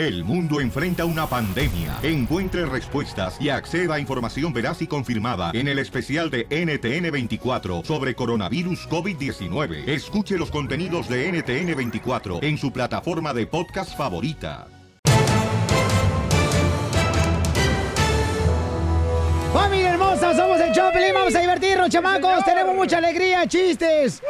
El mundo enfrenta una pandemia. Encuentre respuestas y acceda a información veraz y confirmada en el especial de NTN24 sobre coronavirus COVID-19. Escuche los contenidos de NTN24 en su plataforma de podcast favorita. Familia hermosa, somos el Choplin, vamos a divertirnos, chamacos. Tenemos mucha alegría, chistes.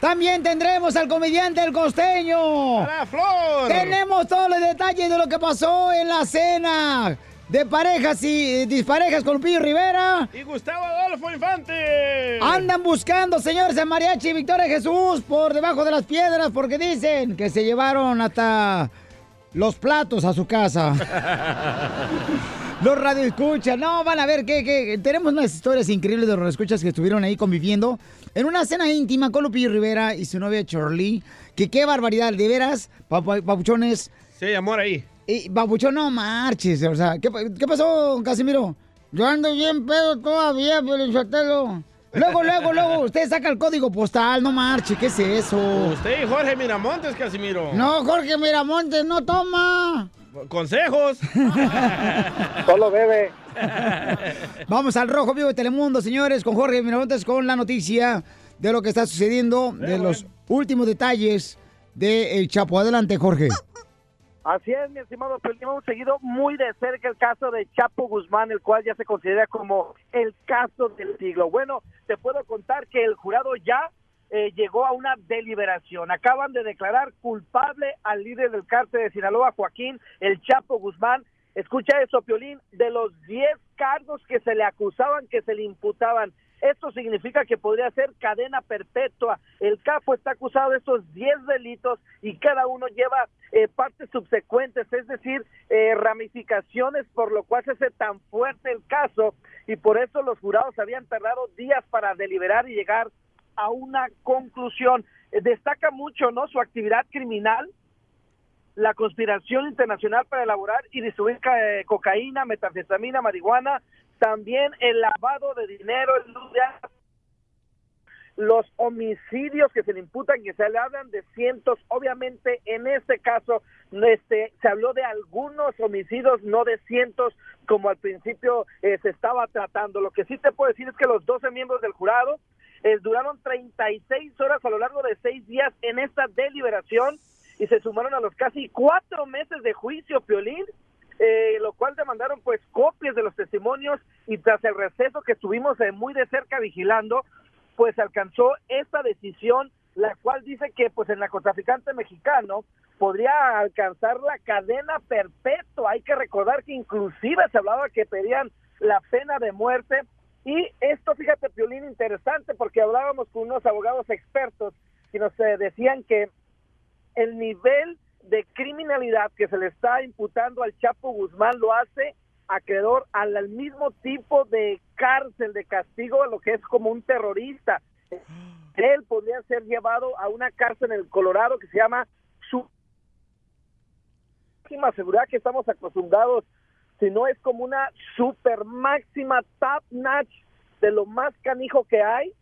También tendremos al comediante El Costeño. ¡A la flor! Tenemos todos los detalles de lo que pasó en la cena de parejas y disparejas con Lupillo Rivera. Y Gustavo Adolfo Infante. Andan buscando, señores, a Mariachi y Victoria Jesús por debajo de las piedras porque dicen que se llevaron hasta los platos a su casa. Los radioescuchas, no, van a ver que, que tenemos unas historias increíbles de los radioescuchas que estuvieron ahí conviviendo en una cena íntima con Lupillo Rivera y su novia Charlie. Que qué barbaridad, de veras, papu- papuchones. Sí, amor ahí. Y, papuchón, no marches, o sea, ¿qué, qué pasó, Casimiro? Yo ando bien pedo todavía, Sotelo. Luego, luego, luego, usted saca el código postal, no marche, ¿qué es eso? Usted y Jorge Miramontes, Casimiro. No, Jorge Miramontes, no toma. Consejos. Solo bebe. Vamos al Rojo Vivo de Telemundo, señores, con Jorge Miramontes con la noticia de lo que está sucediendo, de los últimos detalles de El Chapo. Adelante, Jorge. Así es, mi estimado Pelín. Hemos seguido muy de cerca el caso de Chapo Guzmán, el cual ya se considera como el caso del siglo. Bueno, te puedo contar que el jurado ya eh, llegó a una deliberación. Acaban de declarar culpable al líder del cártel de Sinaloa, Joaquín El Chapo Guzmán. Escucha eso, Piolín, de los 10 cargos que se le acusaban, que se le imputaban. Esto significa que podría ser cadena perpetua. El capo está acusado de estos 10 delitos y cada uno lleva eh, partes subsecuentes, es decir, eh, ramificaciones, por lo cual se hace tan fuerte el caso y por eso los jurados habían tardado días para deliberar y llegar a una conclusión. Eh, destaca mucho, ¿no? Su actividad criminal, la conspiración internacional para elaborar y distribuir eh, cocaína, metanfetamina, marihuana, también el lavado de dinero, el los homicidios que se le imputan, que se le hablan de cientos, obviamente en este caso este, se habló de algunos homicidios, no de cientos, como al principio eh, se estaba tratando. Lo que sí te puedo decir es que los 12 miembros del jurado eh, duraron 36 horas a lo largo de seis días en esta deliberación y se sumaron a los casi cuatro meses de juicio, Piolín, eh, lo cual demandaron pues copias de los testimonios y tras el receso que estuvimos eh, muy de cerca vigilando, pues alcanzó esta decisión, la cual dice que pues el narcotraficante mexicano podría alcanzar la cadena perpetua. Hay que recordar que inclusive se hablaba que pedían la pena de muerte y esto, fíjate, Piolín, interesante porque hablábamos con unos abogados expertos que nos eh, decían que el nivel de criminalidad que se le está imputando al Chapo Guzmán lo hace acreedor al, mismo tipo de cárcel, de castigo, a lo que es como un terrorista. Él podría ser llevado a una cárcel en el Colorado que se llama su máxima seguridad que estamos acostumbrados, sino es como una super máxima top notch de lo más canijo que hay,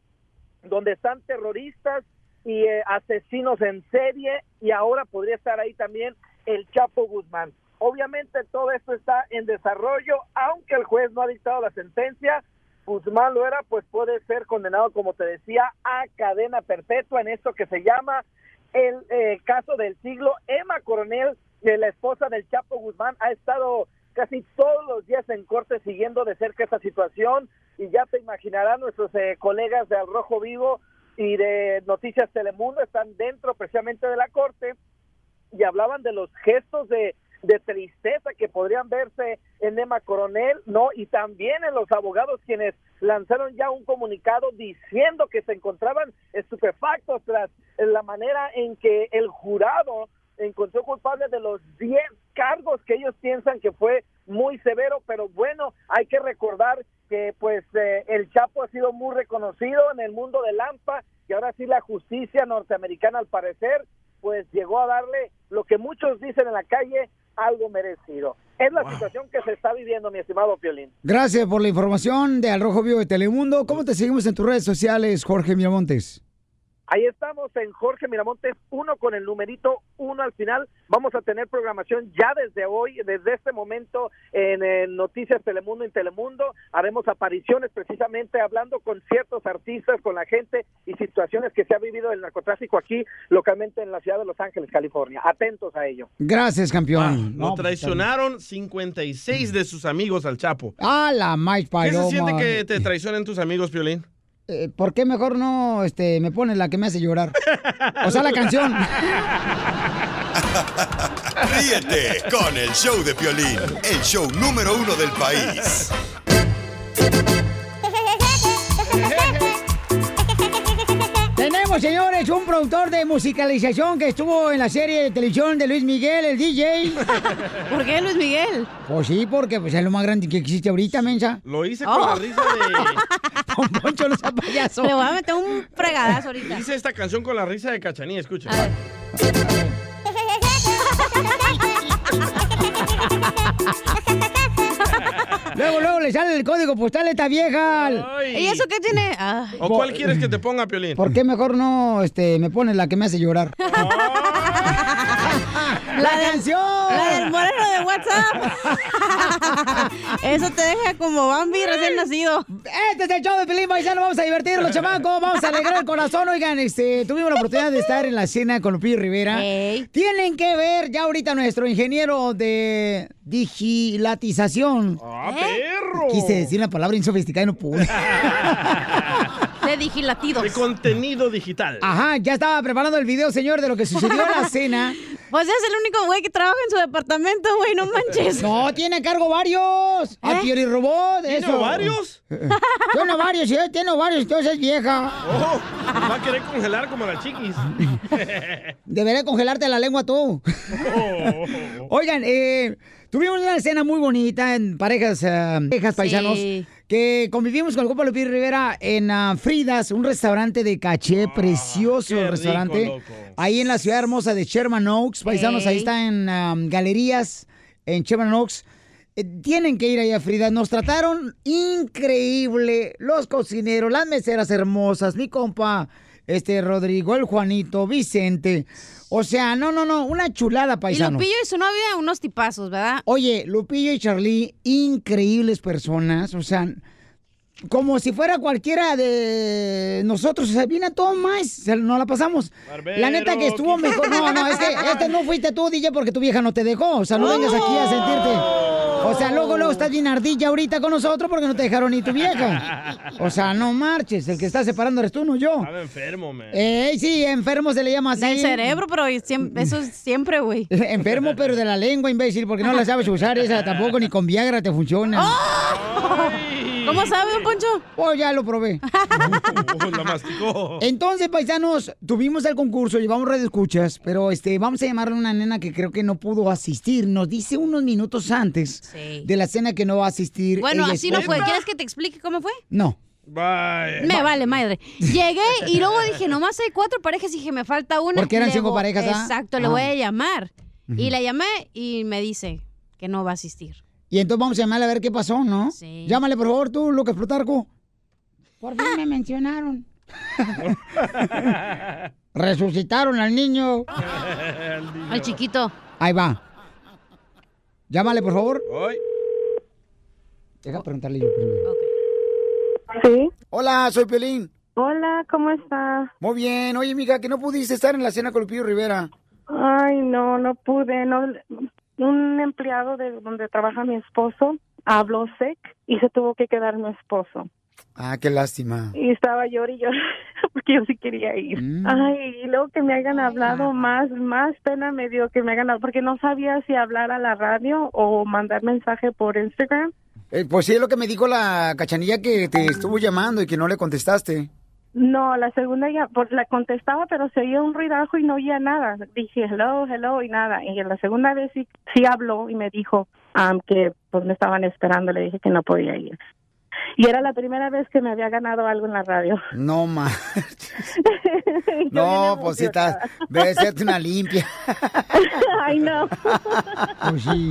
donde están terroristas y eh, asesinos en serie y ahora podría estar ahí también el Chapo Guzmán. Obviamente todo esto está en desarrollo, aunque el juez no ha dictado la sentencia, Guzmán lo era, pues puede ser condenado, como te decía, a cadena perpetua en esto que se llama el eh, caso del siglo. Emma Coronel, eh, la esposa del Chapo Guzmán, ha estado casi todos los días en corte siguiendo de cerca esta situación y ya te imaginarán nuestros eh, colegas de Al Rojo Vivo y de Noticias Telemundo están dentro precisamente de la corte y hablaban de los gestos de, tristeza que podrían verse en Emma Coronel, ¿no? Y también en los abogados quienes lanzaron ya un comunicado diciendo que se encontraban estupefactos tras la manera en que el jurado encontró culpable de los 10 cargos que ellos piensan que fue muy severo, pero bueno, hay que recordar que pues eh, el Chapo ha sido muy reconocido en el mundo del AMPA y ahora sí la justicia norteamericana al parecer pues llegó a darle lo que muchos dicen en la calle algo merecido. Es la situación que se está viviendo, mi estimado Piolín. Gracias por la información de Al Rojo Vivo de Telemundo. ¿Cómo te seguimos en tus redes sociales, Jorge Miramontes? Ahí estamos en Jorge Miramontes, uno con el numerito uno al final. Vamos a tener programación ya desde hoy, desde este momento en, en Noticias Telemundo en Telemundo. Haremos apariciones precisamente hablando con ciertos artistas, con la gente y situaciones que se ha vivido el narcotráfico aquí localmente en la ciudad de Los Ángeles, California. Atentos a ello. Gracias, campeón. Ah, Lo No, pues, traicionaron 56 de sus amigos al Chapo. Ah, la Mike ¿Qué Paloma. se siente que te traicionen tus amigos, Piolín? Eh, ¿Por qué mejor no este, me pones la que me hace llorar? O sea, la canción. Ríete con el show de Piolín, el show número uno del país. Tenemos, señores, un productor de musicalización que estuvo en la serie de televisión de Luis Miguel, el DJ. ¿Por qué Luis Miguel? Pues sí, porque pues, es lo más grande que existe ahorita, mensa. Lo hice con Oh. la risa de... Don Poncho no sea payaso. Le voy a meter un fregadazo ahorita. Hice esta canción con la risa de Cachanía, escucha. A ver. Luego, luego le sale el código postal a esta vieja. Ay. ¿Y eso qué tiene? Ah, ¿O cuál quieres que te ponga, Piolín? ¿Por qué mejor no este, me pones la que me hace llorar? ¡La canción! la del moreno de WhatsApp. Eso te deja como Bambi recién nacido. Este es el show de Pelín Paisano. Vamos a divertirnos, chamacos. Vamos a alegrar el corazón. Oigan, este, tuvimos la oportunidad de estar en la cena con Lupillo Rivera. Tienen que ver ya ahorita nuestro ingeniero de digilatización. ¡Ah, ¿Eh? perro! Quise decir una palabra insofisticada y no pude. De digilatidos. De contenido digital. Ajá, ya estaba preparando el video, señor, de lo que sucedió en la cena. Pues es el único güey que trabaja en su departamento, güey, no manches. No, tiene a cargo varios. A ¿Eh? Piori Robot, ¿Tiene eso. varios? Tiene varios, sí, tiene varios, entonces es vieja. Oh, va a querer congelar como la chiquis. Debería congelarte la lengua tú. Oh. Oigan, eh, tuvimos una escena muy bonita en parejas, eh, parejas paisanos, que convivimos con el compa Lupillo Rivera en ah, Fridas, un restaurante de caché precioso, qué el restaurante. rico. Ahí en la ciudad hermosa de Sherman Oaks, paisanos, ahí está en ah, galerías en Sherman Oaks. Eh, tienen que ir ahí a Frida. Nos trataron increíble. Los cocineros, las meseras hermosas, mi compa, este Rodrigo, el Juanito, Vicente. O sea, no, no, no, una chulada, Y paisano. Lupillo y su novia, unos tipazos, ¿verdad? Oye, Lupillo y Charlie, increíbles personas. O sea, como si fuera cualquiera de nosotros. O sea, viene a todo más. Nos la pasamos. Barbero, la neta que estuvo mejor. No, no, es que este no fuiste tú, DJ, porque tu vieja no te dejó. O sea, no vengas aquí a sentirte. O sea, luego, luego estás bien ardilla ahorita con nosotros porque no te dejaron ni tu vieja. O sea, no marches. El que está separando eres tú, no yo. Estaba enfermo, man. Ey, sí, enfermo se le llama así. Del cerebro, pero siem- eso es siempre, güey. Enfermo, pero de la lengua, imbécil, porque no la sabes usar esa tampoco, ni con Viagra te funciona. Ay. ¿Cómo sabe, Poncho? Oh, ya lo probé. Uh, la masticó. Entonces, paisanos, tuvimos el concurso, llevamos radio escuchas, pero este, vamos a llamarle a una nena que creo que no pudo asistir. Nos dice unos minutos antes Sí. de la cena que no va a asistir. Bueno, Ella así no fue. ¿Quieres que te explique cómo fue? No. Bye. Me vale, madre. Llegué y luego dije, nomás hay cuatro parejas y dije, me falta una. Porque eran Le cinco parejas, ¿ah? Exacto, le Ajá. voy a llamar. Y la llamé y me dice que no va a asistir. Y entonces vamos a llamarle a ver qué pasó, ¿no? Sí. Llámale, por favor, tú, Lucas Plutarco. Por fin me mencionaron. Resucitaron al niño. Al chiquito. Ahí va. Llámale, por favor. Ay. Deja preguntarle yo primero. Ok. Sí. Hola, soy Pelín. Hola, ¿cómo está? Muy bien. Oye, mija, que no pudiste estar en la cena con Lupillo Rivera. Ay, no, no pude. No, un empleado de donde trabaja mi esposo habló sec y se tuvo que quedar mi esposo. Ah, qué lástima. Y estaba llorando y llorando porque yo sí quería ir. Mm. Ay, y luego que me hayan hablado más, más pena me dio que me hagan hablado porque no sabía si hablar a la radio o mandar mensaje por Instagram. Eh, pues sí, es lo que me dijo la cachanilla que te estuvo llamando y que no le contestaste. No, la segunda ya, por la contestaba, pero se oía un ruidajo y no oía nada. Dije hello, hello y nada. Y en la segunda vez sí, sí habló y me dijo um, que pues me estaban esperando. Le dije que no podía ir. Y era la primera vez que me había ganado algo en la radio. No, ma. Yo No, pues sí, estás. Debe serte una limpia. Ay, no. Pues sí.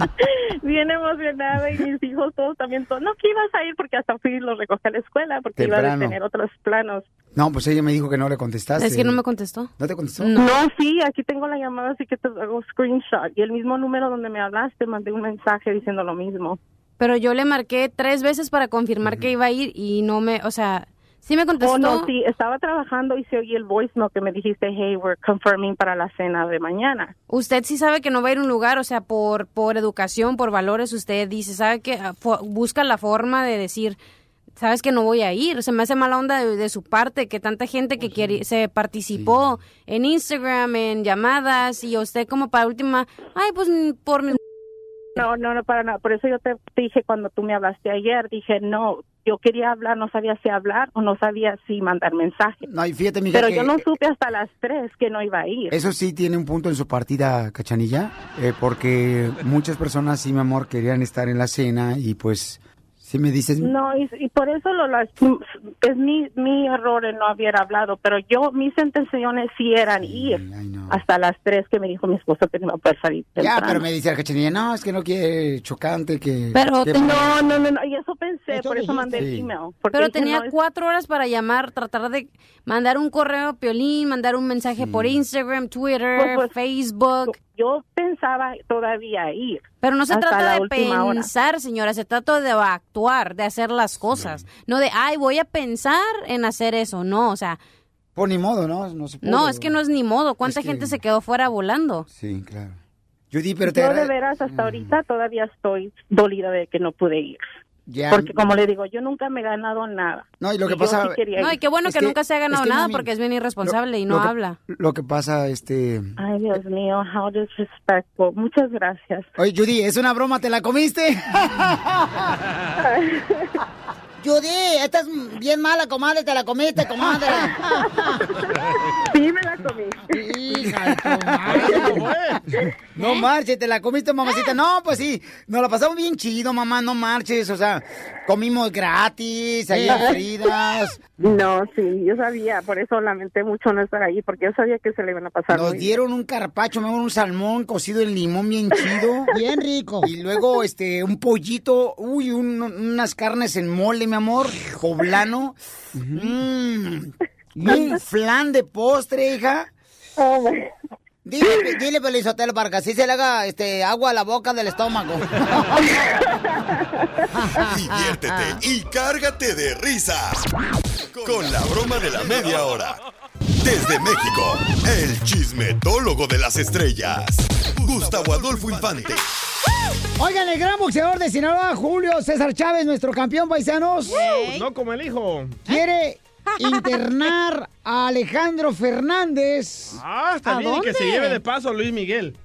bien emocionada y mis hijos todos también, todos, no, que ibas a ir porque hasta fui y los recogí a la escuela porque iba a Temprano. tener otros planos. No, pues ella me dijo que no le contestaste. Es que no me contestó. ¿No te contestó? No, sí, aquí tengo la llamada, así que te hago screenshot. Y el mismo número donde me hablaste, mandé un mensaje diciendo lo mismo. Pero yo le marqué tres veces para confirmar que iba a ir y no me, o sea, sí me contestó. Oh, no, sí, estaba trabajando y se oí el voice note que me dijiste, hey, we're confirming para la cena de mañana. Usted sí sabe que no va a ir a un lugar, o sea, por, por educación, por valores, usted dice, sabe que ah, busca la forma de decir, sabes que no voy a ir. Se me hace mala onda de, de su parte que tanta gente que quiere, se participó en Instagram, en llamadas, y usted como para última, ay, pues mm, por mi... No, no, no, para nada. Por eso yo te dije cuando tú me hablaste ayer, dije, no, yo quería hablar, no sabía si hablar o no sabía si mandar mensaje. No, y fíjate, mija, Pero que yo no supe hasta las tres que no iba a ir. eso sí tiene un punto en su partida, Cachanilla, eh, porque muchas personas, sí, mi amor, querían estar en la cena y pues, si me dices... No, y, y por eso lo, las- es mi, mi error en no haber hablado, pero yo, mis intenciones sí eran ir hasta las tres que me dijo mi esposo que no iba a poder salir Ya, temprano. pero me dice la Cachanilla, no, es que no quiere chocante, que... Pero que- No, no, no, no, y eso pensé, por eso mandé el Sí. email. Pero tenía no, cuatro horas para llamar, tratar de mandar un correo a Piolín, mandar un mensaje por Instagram, Twitter, Pues, pues, Facebook. Yo pensaba todavía ir. Pero no se trata de última hora. pensar, señora, se trata de actuar, de hacer las cosas. No de, ay, voy a pensar en hacer eso. No, o sea, Pues ni modo, ¿no? No, se pudo. no, es que no es ni modo. ¿Cuánta Es que- gente se quedó fuera volando? Sí, claro. Judy, pero te... Yo de veras hasta ahorita todavía estoy dolida de que no pude ir. Ya. Porque como le digo, yo nunca me he ganado nada. No, y lo que yo pasa- sí No, y qué bueno Es que, que- nunca se ha ganado es que, nada mami, porque es bien irresponsable y lo no que- habla. Lo que pasa, este... Ay, Dios mío, how disrespectful. Muchas gracias. Oye, Judy, es una broma, ¿te la comiste? Judy, esta es bien mala, comadre, te la comiste, comadre. Sí, me la comí. Hija de tu madre. No marches, te la comiste, mamacita. No, pues sí, nos la pasamos bien chido, mamá, no marches. O sea, comimos gratis, ahí en Fridas. No, sí, yo sabía, por eso lamenté mucho no estar ahí, porque yo sabía que se le iban a pasar. Nos dieron un carpacho, me un salmón cocido en limón bien chido. Bien rico. Y luego, este, un pollito, uy, un- unas carnes en mole, mi amor, poblano. Mm, un flan de postre, hija. Dile, dile, Pelizotelo, para que así se le haga, este, agua a la boca del estómago. Diviértete y cárgate de risas con la broma de la media hora. Desde México, el chismetólogo de las estrellas, Gustavo Adolfo Infante. Oigan, el gran boxeador de Sinaloa, Julio César Chávez, nuestro campeón paisanos, No como el hijo. quiere internar a Alejandro Fernández. Ah, está ¿A bien. Y que se lleve de paso a Luis Miguel.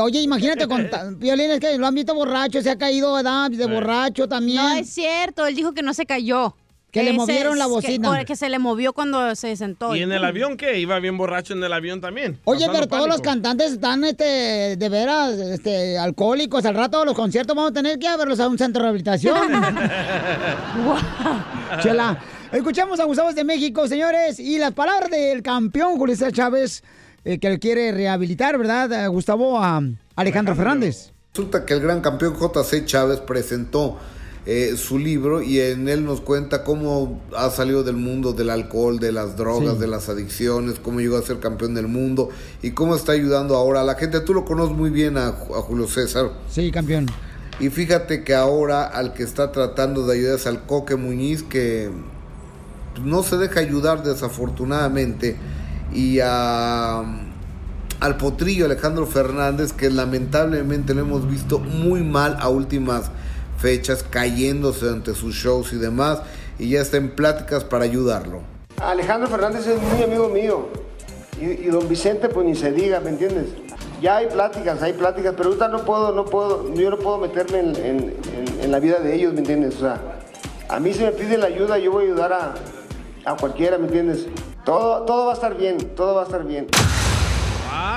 Oye, imagínate con violines que lo han visto borracho, se ha caído, ¿verdad? De borracho también. No es cierto, él dijo que no se cayó. Que le movieron la bocina. Que, que se le movió cuando se sentó. ¿Y en el avión qué? Iba bien borracho en el avión también. Oye, pero todos los cantantes están, este, de veras, este, alcohólicos. Al rato los conciertos vamos a tener que verlos a un centro de rehabilitación. Chela. Escuchamos a Gustavo de México, señores, y las palabras del campeón Julio Chávez, eh, que él quiere rehabilitar, ¿verdad, Gustavo? A Alejandro Fernández. Resulta que el gran campeón JC Chávez presentó eh, su libro y en él nos cuenta cómo ha salido del mundo del alcohol, de las drogas, Sí. de las adicciones, cómo llegó a ser campeón del mundo y cómo está ayudando ahora a la gente. Tú lo conoces muy bien a, Ju- a Julio César. Sí, campeón. Y fíjate que ahora al que está tratando de ayudar es al Coque Muñiz, que no se deja ayudar desafortunadamente, y a, al Potrillo Alejandro Fernández, que lamentablemente lo hemos visto muy mal a últimas fechas, cayéndose ante sus shows y demás, y ya está en pláticas para ayudarlo. Alejandro Fernández es muy amigo mío. Y, don Vicente, pues ni se diga, ¿me entiendes? Ya hay pláticas, hay pláticas, pero ahorita no puedo, no puedo, yo no puedo meterme en- en la vida de ellos, ¿me entiendes? O sea, a mí si me piden la ayuda, yo voy a ayudar a, a cualquiera, ¿me entiendes? Todo, todo va a estar bien, todo va a estar bien.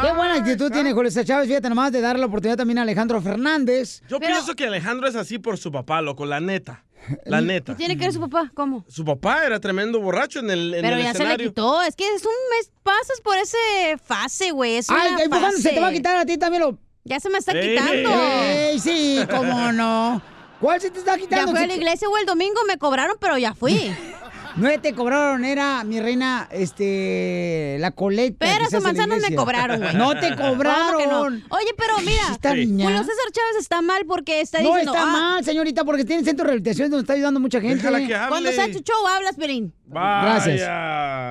Qué buena actitud tiene Julio César Chávez, fíjate nomás, de darle la oportunidad también a Alejandro Fernández. Yo pienso que Alejandro es así por su papá, loco, la neta. La neta. ¿Qué tiene que ver su papá? ¿Cómo? Su papá era tremendo borracho en el, en Pero el ya se le quitó. Es que es un mes. Pasas por ese fase, güey. Es Ay, una ay, pues, ¿cuándo se te va a fase. quitar a ti también lo... Ya se me está Ey. quitando. ¡Ey, sí! Cómo no. ¿Cuál se te está Ya quitando? fui a la iglesia o el domingo, me cobraron, pero ya fui. No te cobraron, era mi reina, este, la coleta. Pero la manzanos me cobraron, güey. No te ¿Cómo que no? cobraron. Oye, pero mira, niña. Julio César Chávez está mal porque está No diciendo... está ah, mal, señorita, porque tiene centro de rehabilitación donde está ayudando mucha gente. Que hable. Cuando sea tu show, hablas, Perín. Gracias.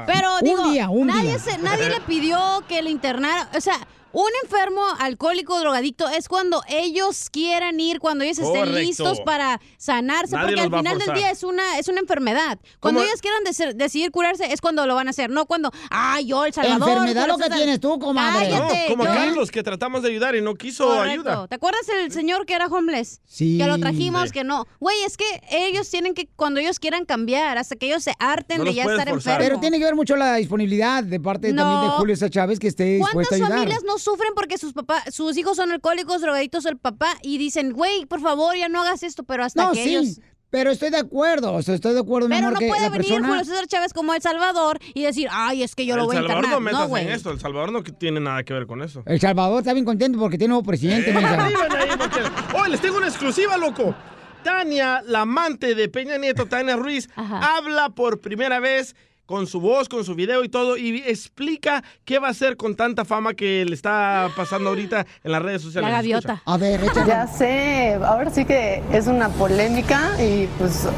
Pero Un digo, día, un nadie, día. se- nadie le pidió que lo internara. O sea, un enfermo alcohólico drogadicto es cuando ellos quieran ir, cuando ellos estén Correcto. listos para sanarse, Nadie porque al final del día es una, es una enfermedad. Cuando ¿Cómo? ellos quieran deci- decidir curarse es cuando lo van a hacer, no cuando, ay, yo, El Salvador. Enfermedad lo que César". tienes tú, comadre. No, Cállate, como yo- Carlos, que tratamos de ayudar y no quiso Correcto. ayuda. ¿Te acuerdas el señor que era homeless? Sí. Que lo trajimos, Sí. que no. Güey, es que ellos tienen que, cuando ellos quieran cambiar, hasta que ellos se harten No de ya estar forzar. enfermos. Pero tiene que ver mucho la disponibilidad de parte No. también de Julio César Chávez que esté dispuesta ¿Cuántas a ayudar. familias no sufren porque sus papás, sus hijos son alcohólicos, drogaditos, el papá, y dicen, güey, por favor, ya no hagas esto, pero hasta No, que sí, ellos... pero estoy de acuerdo, o sea, estoy de acuerdo, mi Pero amor, no que puede la venir persona... Julio César Chávez como El Salvador y decir, ay, es que yo lo el voy a Salvador internar. no metas güey. en esto. El Salvador no tiene nada que ver con eso. El Salvador está bien contento porque tiene nuevo presidente, porque- Oye, les tengo una exclusiva, loco. Tania, la amante de Peña Nieto, Tania Ruiz, Ajá. habla por primera vez con su voz, con su video y todo, y explica qué va a hacer con tanta fama que le está pasando ahorita en las redes sociales. La gaviota. A ver, échale. Ya sé, ahora sí que es una polémica y pues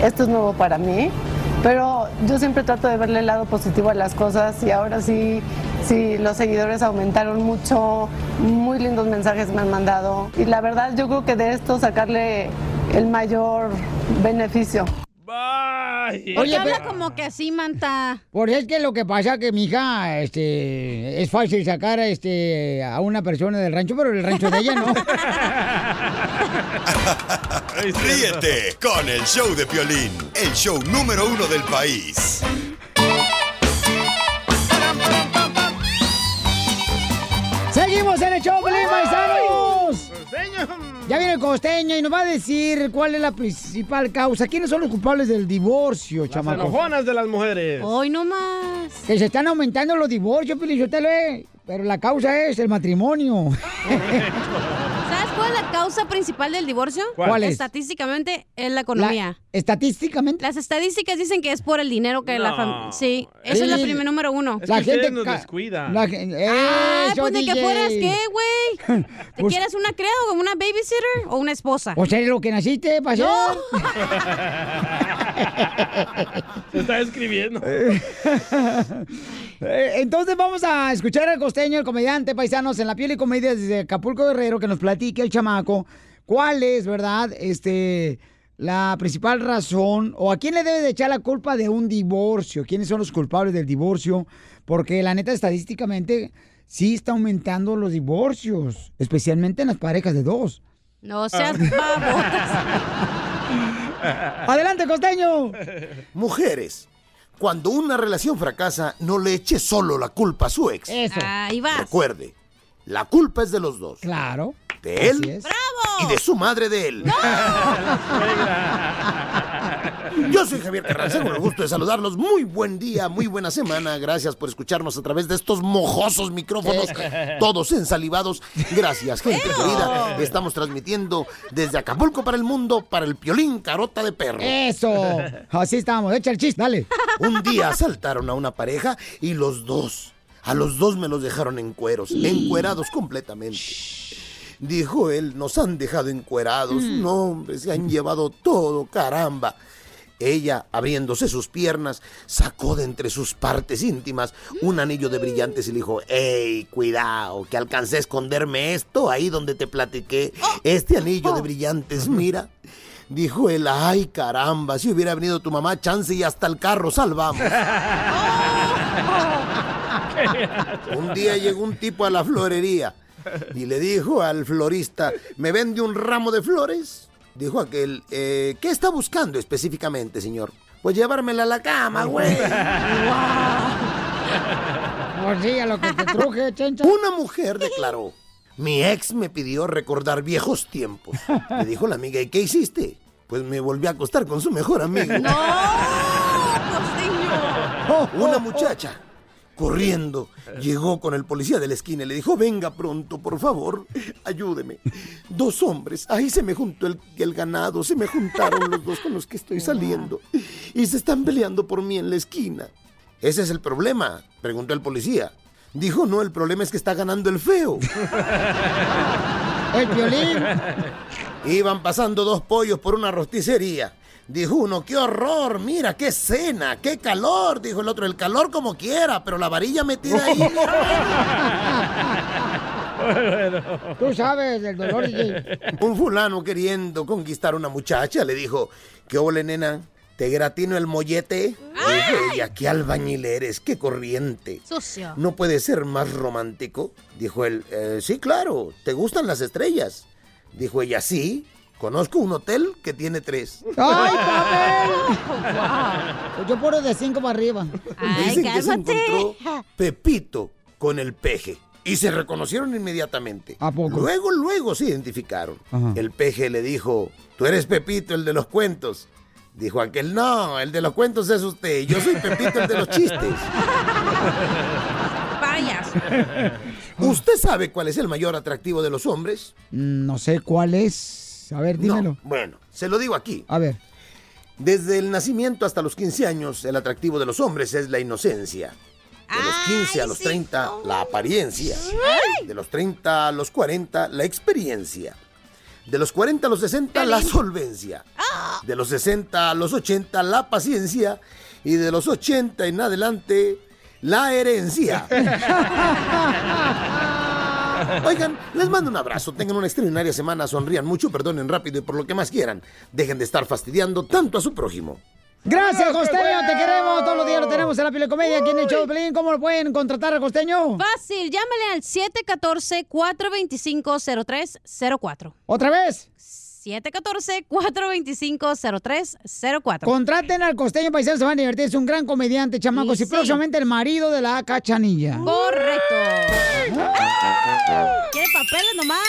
esto es nuevo para mí, pero yo siempre trato de verle el lado positivo a las cosas y ahora sí, sí, los seguidores aumentaron mucho, muy lindos mensajes me han mandado y la verdad yo creo que de esto sacarle el mayor beneficio. Bye. Oye, habla pero- como que así, manta. Por es que lo que pasa que mi hija, este, es fácil sacar este, a una persona del rancho, pero el rancho de ella no. Ríete con el show de Piolín, el show número uno del país. Seguimos en el show, Pelín, paisanos. Ya viene el costeño y nos va a decir cuál es la principal causa. ¿Quiénes son los culpables del divorcio, Las chamaco? enojonas de las mujeres. Hoy no más. Que se están aumentando los divorcios, Pelín, yo te lo he- Pero la causa es el matrimonio. ¿Sabes cuál es la causa principal del divorcio? ¿Cuál? ¿Cuál es? Estadísticamente es la La- economía. estadísticamente. Las estadísticas dicen que es por el dinero que la No. familia... Sí, esa es la Sí. primera número uno. Es que ustedes nos ca- descuidan. la gen- Ay, Eso, pues de que DJ. fueras, ¿qué, güey? ¿Te Pues- quieres una criada o una babysitter o una esposa? O sea, lo que naciste, pasó. Se está escribiendo. Eh, Entonces vamos a escuchar al costeño, el comediante paisanos en la piel y comedia desde Acapulco Guerrero, que nos platique el chamaco cuál es, ¿verdad? Este, la principal razón o a quién le debe de echar la culpa de un divorcio, quiénes son los culpables del divorcio, porque la neta estadísticamente sí está aumentando los divorcios, especialmente en las parejas de dos. No seas babotas. Adelante, costeño. Mujeres, cuando una relación fracasa, no le eche solo la culpa a su ex. Eso. Ahí vas. Recuerde, la culpa es de los dos. Claro. De Así él es. Y de su madre de él. Yo soy Javier Carranza, con el gusto de saludarlos. Muy buen día, muy buena semana. Gracias por escucharnos a través de estos mojosos micrófonos, todos ensalivados. Gracias, gente querida. Estamos transmitiendo desde Acapulco para el mundo, para el piolín carota de perro. Eso. Así estamos. Echa el chiste, dale. Un día asaltaron a una pareja y los dos, a los dos me los dejaron en cueros, encuerados completamente. Dijo él, nos han dejado encuerados. No, hombre, se han llevado todo, caramba. Ella, abriéndose sus piernas, sacó de entre sus partes íntimas un anillo de brillantes y le dijo, ¡Ey, cuidado, que alcancé a esconderme esto ahí donde te platiqué! Este anillo de brillantes, mira. Dijo él, ¡ay, caramba! Si hubiera venido tu mamá, chance y hasta el carro salvamos. Un día llegó un tipo a la florería y le dijo al florista, ¿me vende un ramo de flores? Dijo aquel, "Eh, ¿qué está buscando específicamente, señor? Pues llevármela a la cama, güey. Pues sí, a lo que te truje, chencha. Una mujer declaró, mi ex me pidió recordar viejos tiempos. Le dijo la amiga, ¿y qué hiciste? Pues me volví a acostar con su mejor amigo. ¡No! ¡Costeño! Una muchacha corriendo, llegó con el policía de la esquina y le dijo, venga pronto, por favor, ayúdeme. Dos hombres, ahí se me juntó el, el ganado, se me juntaron los dos con los que estoy saliendo y se están peleando por mí en la esquina. Ese es el problema, preguntó el policía. Dijo, no, el problema es que está ganando el feo. El violín. Iban pasando dos pollos por una rosticería. Dijo uno, qué horror, mira, qué cena, qué calor. Dijo el otro, el calor como quiera, pero la varilla metida ahí. Tú sabes del dolor. DJ. Un fulano queriendo conquistar a una muchacha le dijo, ¿qué ole, nena? ¿Te gratino el mollete? Dijo ella, qué albañil eres, qué corriente. Sucio. ¿No puede ser más romántico? Dijo él, "Eh, sí, claro, ¿te gustan las estrellas? Dijo ella, sí, conozco un hotel que tiene tres. ¡Ay, papel! Yo puro de cinco para arriba. Dicen que se encontró Pepito con el peje. Y se reconocieron inmediatamente. ¿A poco? Luego, luego se identificaron. Ajá. El peje le dijo, tú eres Pepito, el de los cuentos. Dijo aquel, no, el de los cuentos es usted. Yo soy Pepito, el de los chistes. Payas. ¿Usted sabe cuál es el mayor atractivo de los hombres? Mm, No sé cuál es. A ver, dímelo. No, bueno, se lo digo aquí. A ver. Desde el nacimiento hasta los 15 años, el atractivo de los hombres es la inocencia. De los 15 a los 30, la apariencia. De los 30 a los 40, la experiencia. De los 40 a los 60, la solvencia. De los 60 a los 80, la paciencia. Y de los 80 en adelante, la herencia. Oigan, les mando un abrazo. Tengan una extraordinaria semana. Sonrían mucho, perdonen rápido y por lo que más quieran. Dejen de estar fastidiando tanto a su prójimo. Gracias, Costeño. Te queremos. Todos los días lo tenemos en la Pilecomedia aquí en el show de Pelín. ¿Cómo lo pueden contratar al Costeño? Fácil, llámale al 714-425-0304. ¿Otra vez? 714-425-0304. Contraten al Costeño Paisano, se van a divertir. Es un gran comediante, chamacos. Y Y, sí. próximamente el marido de la cachanilla. Correcto. ¿Quiere papeles nomás?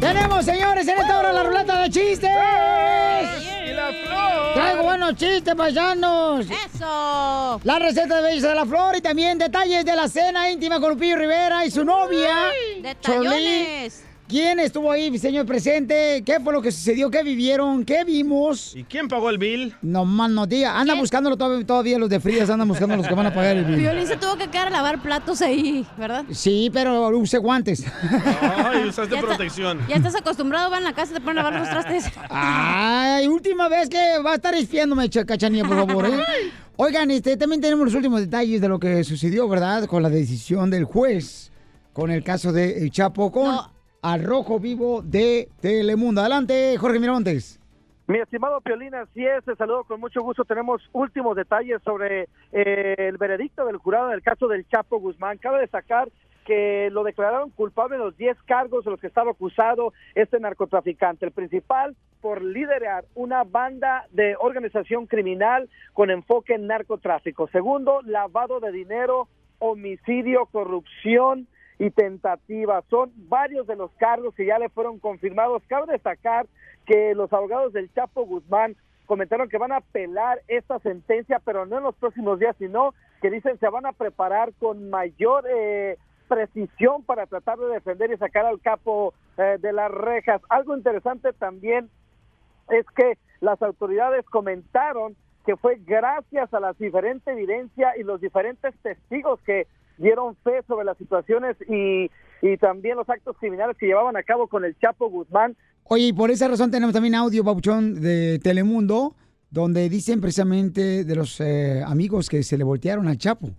Tenemos, señores, en esta hora la ruleta de chistes. Buenos chistes, paisanos. ¡Eso! La receta de belleza de la flor y también detalles de la cena íntima con Lupillo Rivera y su novia. Cholí. ¡Detallones! ¿Quién estuvo ahí, señor presente? ¿Qué fue lo que sucedió? ¿Qué vivieron? ¿Qué vimos? ¿Y quién pagó el bill? No más no diga. Anda buscándolo todavía, todavía los de Frías, andan buscando los que van a pagar el bill. Violín se tuvo que quedar a lavar platos ahí, ¿verdad? Sí, pero use guantes. Ay, usaste Ya está- protección. Ya estás acostumbrado, va en la casa y te ponen a lavar los trastes. Ay, última vez que va a estar espiándome, Ch- cachanilla, por favor. ¿eh? Oigan, este, también tenemos los últimos detalles de lo que sucedió, ¿verdad? Con la decisión del juez, con el caso de El Chapo, con No. Al Rojo Vivo de Telemundo. Adelante, Jorge Miramontes. Mi estimado Piolín, así es, te saludo con mucho gusto. Tenemos últimos detalles sobre eh, el veredicto del jurado en el caso del Chapo Guzmán. Cabe destacar que lo declararon culpable de los 10 cargos de los que estaba acusado este narcotraficante. El principal por liderar una banda de organización criminal con enfoque en narcotráfico. Segundo, lavado de dinero, homicidio, corrupción y tentativa. Son varios de los cargos que ya le fueron confirmados. Cabe destacar que los abogados del Chapo Guzmán comentaron que van a apelar esta sentencia, pero no en los próximos días, sino que dicen se van a preparar con mayor eh, precisión para tratar de defender y sacar al capo eh, de las rejas. Algo interesante también es que las autoridades comentaron que fue gracias a la diferente evidencia y los diferentes testigos que dieron fe sobre las situaciones y, y también los actos criminales que llevaban a cabo con el Chapo Guzmán. Oye, y por esa razón tenemos también audio, Babuchón, de Telemundo, donde dicen precisamente de los eh, amigos que se le voltearon al Chapo.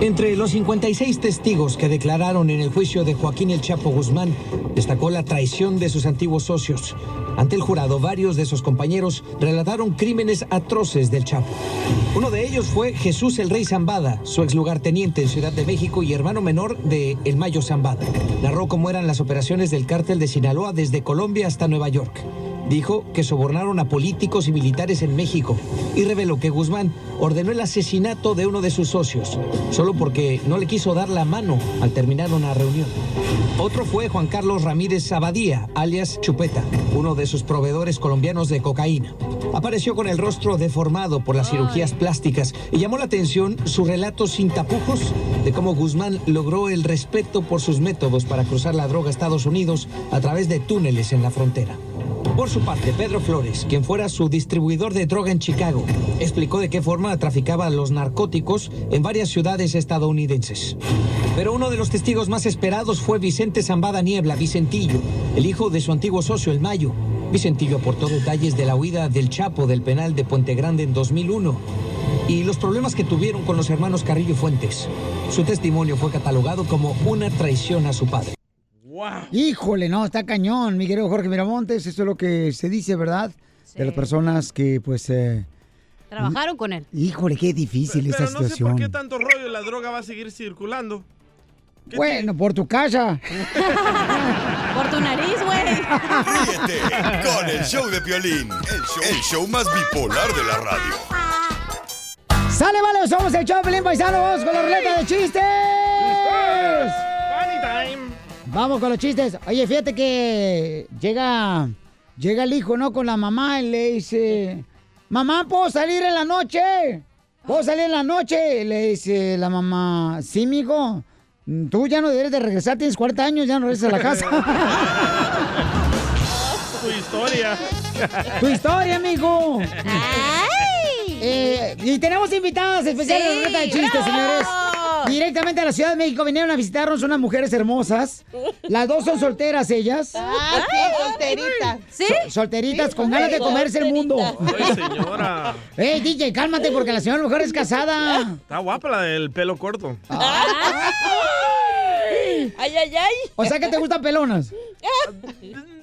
Entre los 56 testigos que declararon en el juicio de Joaquín El Chapo Guzmán, destacó la traición de sus antiguos socios. Ante el jurado, varios de sus compañeros relataron crímenes atroces del Chapo. Uno de ellos fue Jesús el Rey Zambada, su ex lugarteniente en Ciudad de México y hermano menor de El Mayo Zambada. Narró cómo eran las operaciones del cártel de Sinaloa desde Colombia hasta Nueva York. Dijo que sobornaron a políticos y militares en México y reveló que Guzmán ordenó el asesinato de uno de sus socios, solo porque no le quiso dar la mano al terminar una reunión. Otro fue Juan Carlos Ramírez Sabadía, alias Chupeta, uno de sus proveedores colombianos de cocaína. Apareció con el rostro deformado por las cirugías plásticas y llamó la atención su relato sin tapujos de cómo Guzmán logró el respeto por sus métodos para cruzar la droga a Estados Unidos a través de túneles en la frontera. Por su parte, Pedro Flores, quien fuera su distribuidor de droga en Chicago, explicó de qué forma traficaba los narcóticos en varias ciudades estadounidenses. Pero uno de los testigos más esperados fue Vicente Zambada Niebla, Vicentillo, el hijo de su antiguo socio, el Mayo. Vicentillo aportó detalles de la huida del Chapo del penal de Puente Grande en 2001 y los problemas que tuvieron con los hermanos Carrillo Fuentes. Su testimonio fue catalogado como una traición a su padre. Híjole, no, está cañón, mi querido Jorge Miramontes. Eso es lo que se dice, ¿verdad? De las personas que, pues. eh, Trabajaron con él. híjole, qué difícil esta Pero no sé por situación. qué tanto rollo, la droga va a seguir circulando. Bueno, por tu casa. Por tu nariz, güey. Ríete con el show de Piolín, el show, el show más bipolar de la radio. ¡Sale, vale! Somos el Choplin Paisanos con la ruleta de chistes. Vamos con los chistes. Oye, fíjate que llega, llega el hijo, ¿no? Con la mamá y le dice, mamá, ¿puedo salir en la noche? ¿Puedo salir en la noche? Le dice la mamá, sí, mijo. Tú ya no debes de regresar, tienes 40 años, ya no regresas a la casa. Tu historia. tu historia, amigo. Eh, y tenemos invitadas especiales Sí, de la ruleta de chistes, bravo. señores. Directamente a la Ciudad de México vinieron a visitarnos unas mujeres hermosas. Las dos son solteras ellas. Ah, sí, solterita. ¿Sí? So- solteritas con ganas de comerse el mundo. Ay, señora. Ey, DJ, cálmate porque la señora mejor es casada. Está guapa la del pelo corto. Ay, ay, ay. O sea que te gustan pelonas.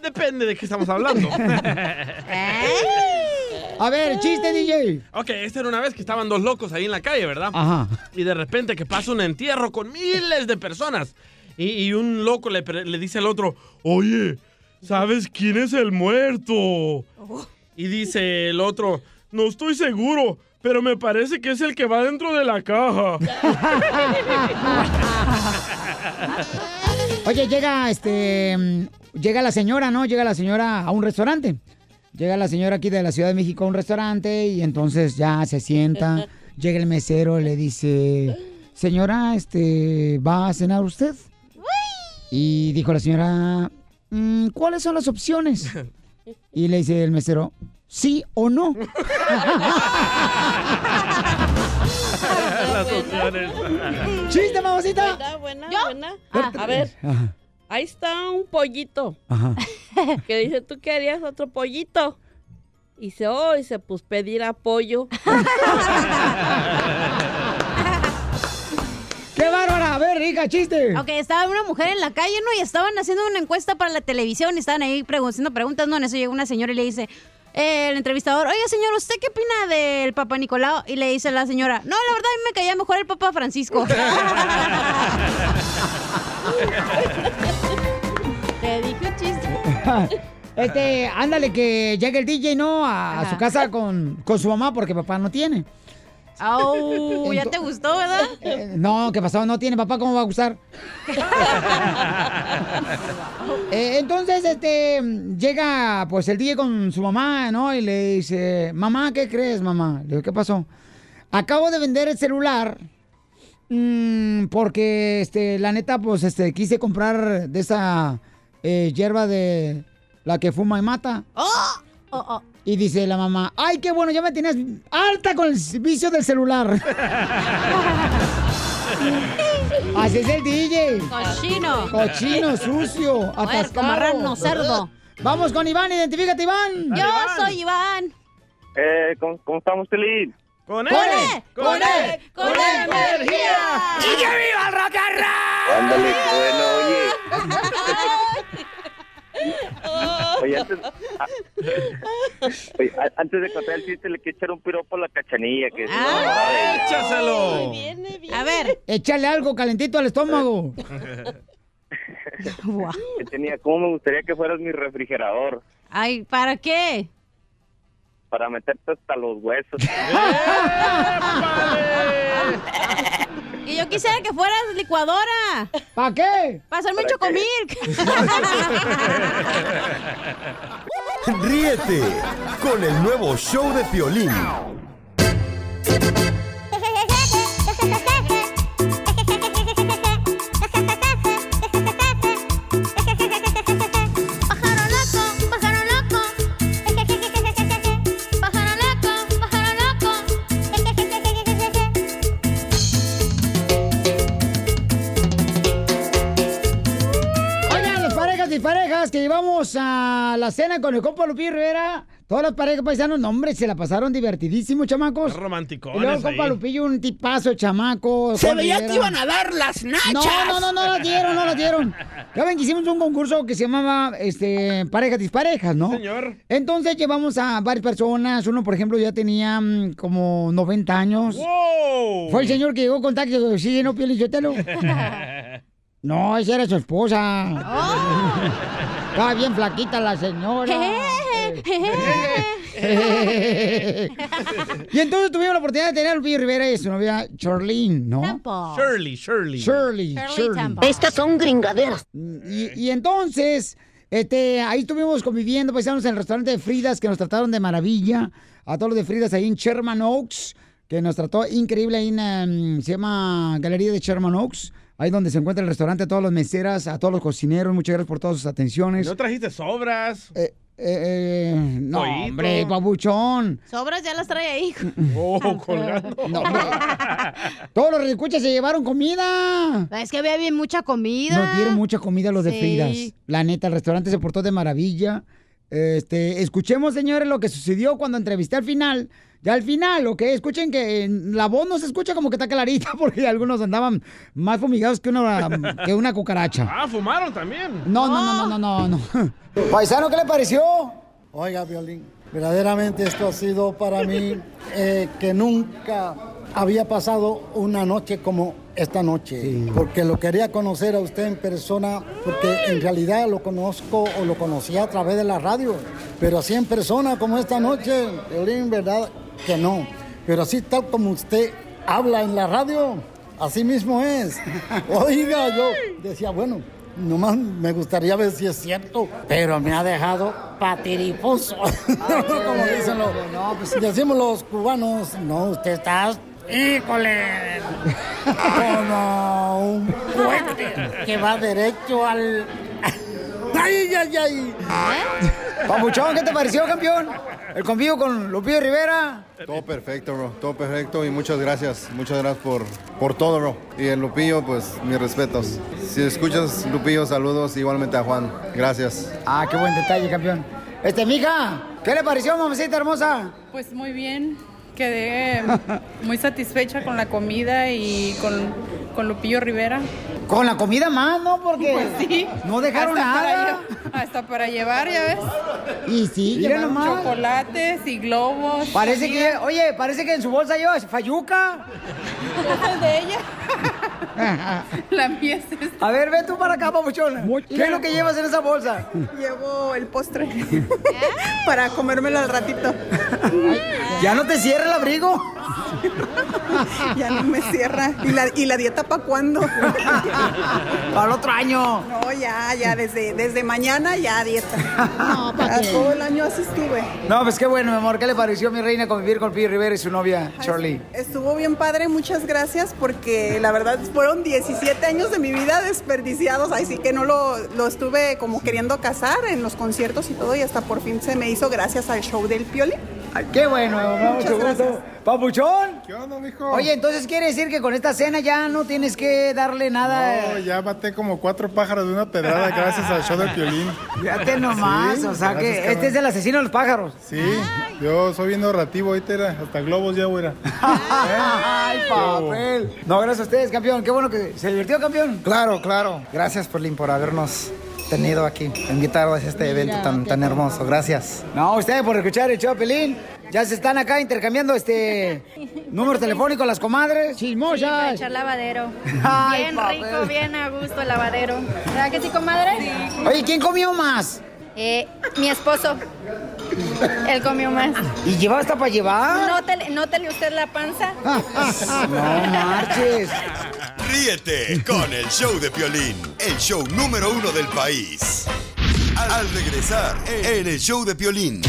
Depende de qué estamos hablando. A ver, chiste, DJ. Ok, esta era una vez que estaban dos locos ahí en la calle, ¿verdad? Ajá. Y de repente que pasa un entierro con miles de personas. Y, y un loco le, le dice al otro, oye, ¿sabes quién es el muerto? Y dice el otro, no estoy seguro, pero me parece que es el que va dentro de la caja. Oye, llega este. Llega la señora, ¿no? Llega la señora a un restaurante. Llega la señora aquí de la Ciudad de México a un restaurante y entonces ya se sienta. Llega el mesero y le dice: Señora, este. ¿Va a cenar usted? Y dijo la señora: "Mm, ¿Cuáles son las opciones? Y le dice el mesero: ¿Sí o no? Las opciones. ¡Chiste, mamacita! Buena, buena, buena. A ver, ahí está un pollito. Ajá. Que dice, ¿tú qué harías otro pollito? Y dice, oh, dice, pues pedir apoyo. ¡Qué bárbara! A ver, rica, chiste. Ok, estaba una mujer en la calle, ¿no? Y estaban haciendo una encuesta para la televisión y estaban ahí haciendo preguntas, ¿no? En eso llega una señora y le dice, eh, el entrevistador, oye, señor, ¿usted qué opina del Papa Nicolau? Y le dice la señora, no, la verdad a mí me caía mejor el Papa Francisco. Te dije. Este, ándale, que llegue el DJ, ¿no? A, a su casa con, con su mamá porque papá no tiene. Au, ya te gustó, ¿verdad? Eh, no, ¿qué pasó? No tiene papá, ¿cómo va a gustar? Eh, entonces, este, llega pues el DJ con su mamá, ¿no? Y le dice, mamá, ¿qué crees, mamá? Le digo, ¿qué pasó? Acabo de vender el celular mm, porque, este, la neta, pues, este, quise comprar de esa eh, hierba de la que fuma y mata. Oh, oh. Y dice la mamá, ay, qué bueno, ya me tienes alta con el vicio del celular. Así es el DJ. Cochino. Cochino, sucio, atascado. Marrano, cerdo. Vamos con Iván, identifícate, Iván. Yo soy Iván. Eh, ¿cómo, cómo estamos, Pelín? ¡Con él! ¡Con él! ¡Con energía! ¡Y que viva el rock and roll! Ándale, bueno, oye. Oye, antes, ah, oye, a- antes de contar el chiste, le quiero echar un piropo a la cachanilla. Que es una- ¡Échaselo! A ver. Échale algo calentito al estómago. que tenía, ¿Cómo me gustaría que fueras mi refrigerador? Ay, ¿para qué? Para meterte hasta los huesos. Y yo quisiera que fueras licuadora. ¿Para qué? Para hacerme un chocomilk. Ríete con el nuevo show de Piolín. Parejas y que llevamos a la cena con el compa Lupillo Rivera. Todas las parejas paisanos, no, hombre, se la pasaron divertidísimos, chamacos. Romanticones Y luego el compa ahí. Lupillo, un tipazo, chamaco. Se veía Rivera. que iban a dar las nachas. No, no, no, no las dieron, no las dieron. Ya ven que hicimos un concurso que se llamaba este, Parejas Disparejas, ¿no? Señor. Entonces llevamos a varias personas. Uno, por ejemplo, ya tenía mm, como 90 años. ¡Wow! Fue el señor que llegó con taxi. Sí, no, Piel No, esa era su esposa. Estaba bien flaquita la señora. y entonces tuvimos la oportunidad de tener a Lupillo Rivera y su novia Charlene, ¿no? Shirley, Shirley. Shirley, Shirley. Estas son gringaderas. Y, y entonces, este, ahí estuvimos conviviendo, paisanos, en el restaurante de Fridas, que nos trataron de maravilla. A todos los de Fridas ahí en Sherman Oaks, que nos trató increíble ahí en, em, se llama Galería de Sherman Oaks. Ahí donde se encuentra el restaurante, a todos los meseras, a todos los cocineros, muchas gracias por todas sus atenciones. ¿No trajiste sobras? Eh, eh, eh, no, hombre, babuchón. Sobras ya las trae ahí. Oh, colgando. No. Todos los escuchas se llevaron comida. Es que había bien mucha comida. Nos dieron mucha comida los de Sí. Fridas. La neta, el restaurante se portó de maravilla. Este, escuchemos, señores, lo que sucedió cuando entrevisté al final. Ya al final, ¿ok? Escuchen que la voz no se escucha como que está clarita porque algunos andaban más fumigados que una, que una cucaracha. Ah, fumaron también. No, no, no, no, no, no. no. Paisano, ¿qué le pareció? Oiga, Violín, verdaderamente esto ha sido para mí eh, que nunca había pasado una noche como esta noche, porque lo quería conocer a usted en persona, porque en realidad lo conozco o lo conocía a través de la radio, pero así en persona como esta noche, Violín, verdad que no, pero así tal como usted habla en la radio, así mismo es. Oiga, yo decía, bueno, Nomás me gustaría ver si es cierto, pero me ha dejado patirifoso. Como dicen los, decimos los cubanos, no, usted está, híjole, como un puente que va derecho al... ¡Ay, ay, ay! Papuchón, ¿qué te pareció, campeón? El convivio con Lupillo Rivera. Todo perfecto, bro. Todo perfecto y muchas gracias. Muchas gracias por, por todo, bro. Y el Lupillo, pues mis respetos. Si escuchas, Lupillo, saludos igualmente a Juan. Gracias. Ah, qué buen detalle, campeón. Este, mija, ¿qué le pareció, mamacita hermosa? Pues muy bien, quedé muy satisfecha con la comida y con, con Lupillo Rivera. Con la comida más, ¿no? Porque Pues sí. no dejaron Hasta nada. hasta para llevar, ya ves. Y sí, mira nomás. chocolates y globos. Parece comida. que, oye, parece que en su bolsa lleva fayuca. Esa es de ella. La mía es esta. A ver, ven tú para acá, papuchona. ¿Qué es lo que llevas en esa bolsa? Llevo el postre para comérmelo al ratito. ¿Ya no te cierra el abrigo? Ya no me cierra. ¿Y la, y la dieta para cuándo? Para el otro año. No, ya, ya, desde, desde mañana ya dieta. No. Todo el año así estuve. No, pues qué bueno, mi amor. ¿Qué le pareció, mi reina, convivir con Lupillo Rivera y su novia, Charlie? Estuvo bien padre, muchas gracias, porque la verdad fueron 17 años de mi vida desperdiciados, así que no lo, lo estuve como queriendo casar en los conciertos y todo, y hasta por fin se me hizo gracias al show del Pioli. Ay, qué bueno, me mucho gusto. gracias. Papuchón. ¿Qué onda, mijo? Oye, entonces quiere decir que con esta cena ya no tienes que darle nada. No, ya maté como cuatro pájaros de una pedrada gracias al show del violín. Fíjate nomás, o sea que este es el asesino de los pájaros. Sí, yo soy bien ahorrativo, ahorita era, hasta globos ya voy a ir a- Ay, papel. No, gracias a ustedes, campeón. Qué bueno que se divirtió, campeón. Claro, claro. Gracias, Perlín, por habernos tenido aquí, invitados a este evento tan, tan hermoso. Gracias. No, ustedes por escuchar el show, Pelín. Ya se están acá intercambiando este número telefónico las comadres. Sí, para Chismosas. echar lavadero. Ay, bien papel. rico, bien a gusto el lavadero. ¿Verdad que sí, comadre? Oye, ¿quién comió más? Eh, mi esposo. Él comió más. ¿Y lleva hasta para llevar? Nótele, nótele usted la panza. No marches. Ríete con el show de Piolín, el show número uno del país. Al regresar en el show de Piolín.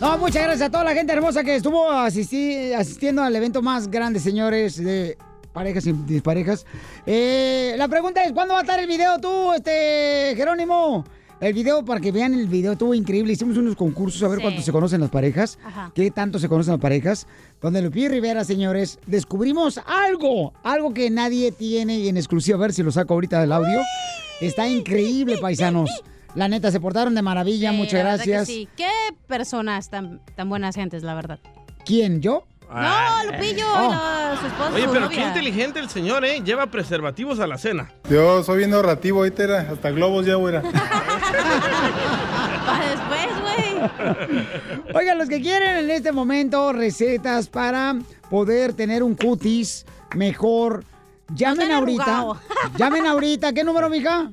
No, muchas gracias a toda la gente hermosa que estuvo asisti- asistiendo al evento más grande, señores, de parejas y disparejas. Eh, la pregunta es, ¿cuándo va a estar el video tú, este, Jerónimo? El video, para que vean el video, estuvo increíble. Hicimos unos concursos a ver Sí. cuánto se conocen las parejas. Ajá. ¿Qué tanto se conocen las parejas? Donde Lupillo Rivera, señores, descubrimos algo. Algo que nadie tiene y en exclusiva. A ver si lo saco ahorita del audio. Está increíble, paisanos. La neta, se portaron de maravilla. Sí, Muchas verdad que gracias. sí. Qué personas tan, tan buenas gentes, la verdad. ¿Quién? ¿Yo? No, Lupillo, Oh. y la- su esposa, Oye, su pero qué inteligente el señor, ¿eh? Lleva preservativos a la cena. Yo soy bien ahorrativo, ahorita era, hasta globos ya, güey. Para después, güey. Oigan, los que quieren en este momento recetas para poder tener un cutis mejor, llamen ahorita. arrugado. Llamen ahorita. ¿Qué número, mija?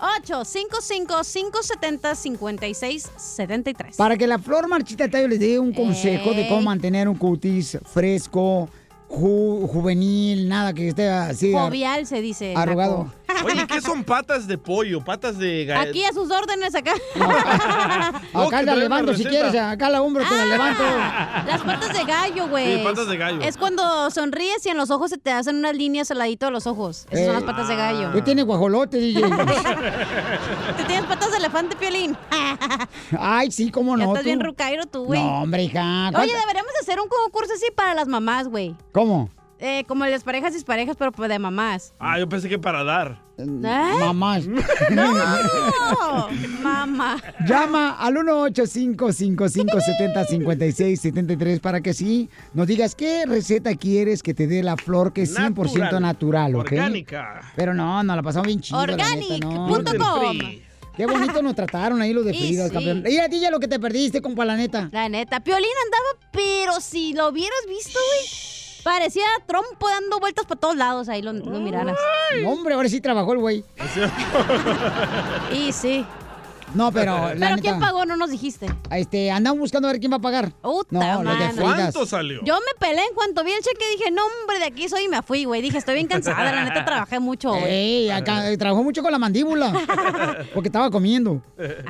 855-570-5673. Para que la Flor Marchita Tayo les dé un consejo de cómo mantener un cutis fresco, ju- juvenil, nada que esté así. Jovial se dice. Arrugado. Naco. Oye, ¿qué son patas de pollo? Patas de galleta. Aquí a sus órdenes, acá. No, Acá la levanto la si quieres, acá la hombro te la levanto. Las patas de gallo, güey. Sí, patas de gallo. Es cuando sonríes y en los ojos se te hacen unas líneas al ladito de los ojos. Esas son Eh, las patas de gallo. Tú tienes guajolote, DJ. ¿Tú tienes patas de elefante, Piolín? Ay, sí, cómo Ya no. estás tú. bien rucairo tú, güey. No, hombre, hija. Oye, ¿cuánta- deberíamos hacer un concurso así para las mamás, güey. ¿Cómo? Eh, como las parejas y parejas, pero pues de mamás. Ah, yo pensé que para dar. ¿Eh? Mamás. No, mamá. Llama al 1-855-570-5673 para que sí nos digas qué receta quieres que te dé la flor que es 100% natural, ¿ok? Orgánica. Pero no, nos la pasamos bien chido, no. Organic.com. Qué bonito nos trataron ahí los de Y Fridas, sí. campeón. Mira, ya lo que te perdiste, compa, la neta. La neta, Piolín andaba, pero si lo hubieras visto, güey. Parecía trompo dando vueltas para todos lados, ahí lo, lo miraras. No, hombre, ahora sí trabajó el güey. Y sí. No, pero la ¿Pero neta. quién pagó? No nos dijiste. Este, andamos buscando a ver quién va a pagar. no, los de mano. Fridas. Yo me pelé en cuanto vi el cheque dije, no, hombre, de aquí soy y me fui, güey. Dije, estoy bien cansada, la neta trabajé mucho, güey. Ey, acá, trabajó mucho con la mandíbula. porque estaba comiendo.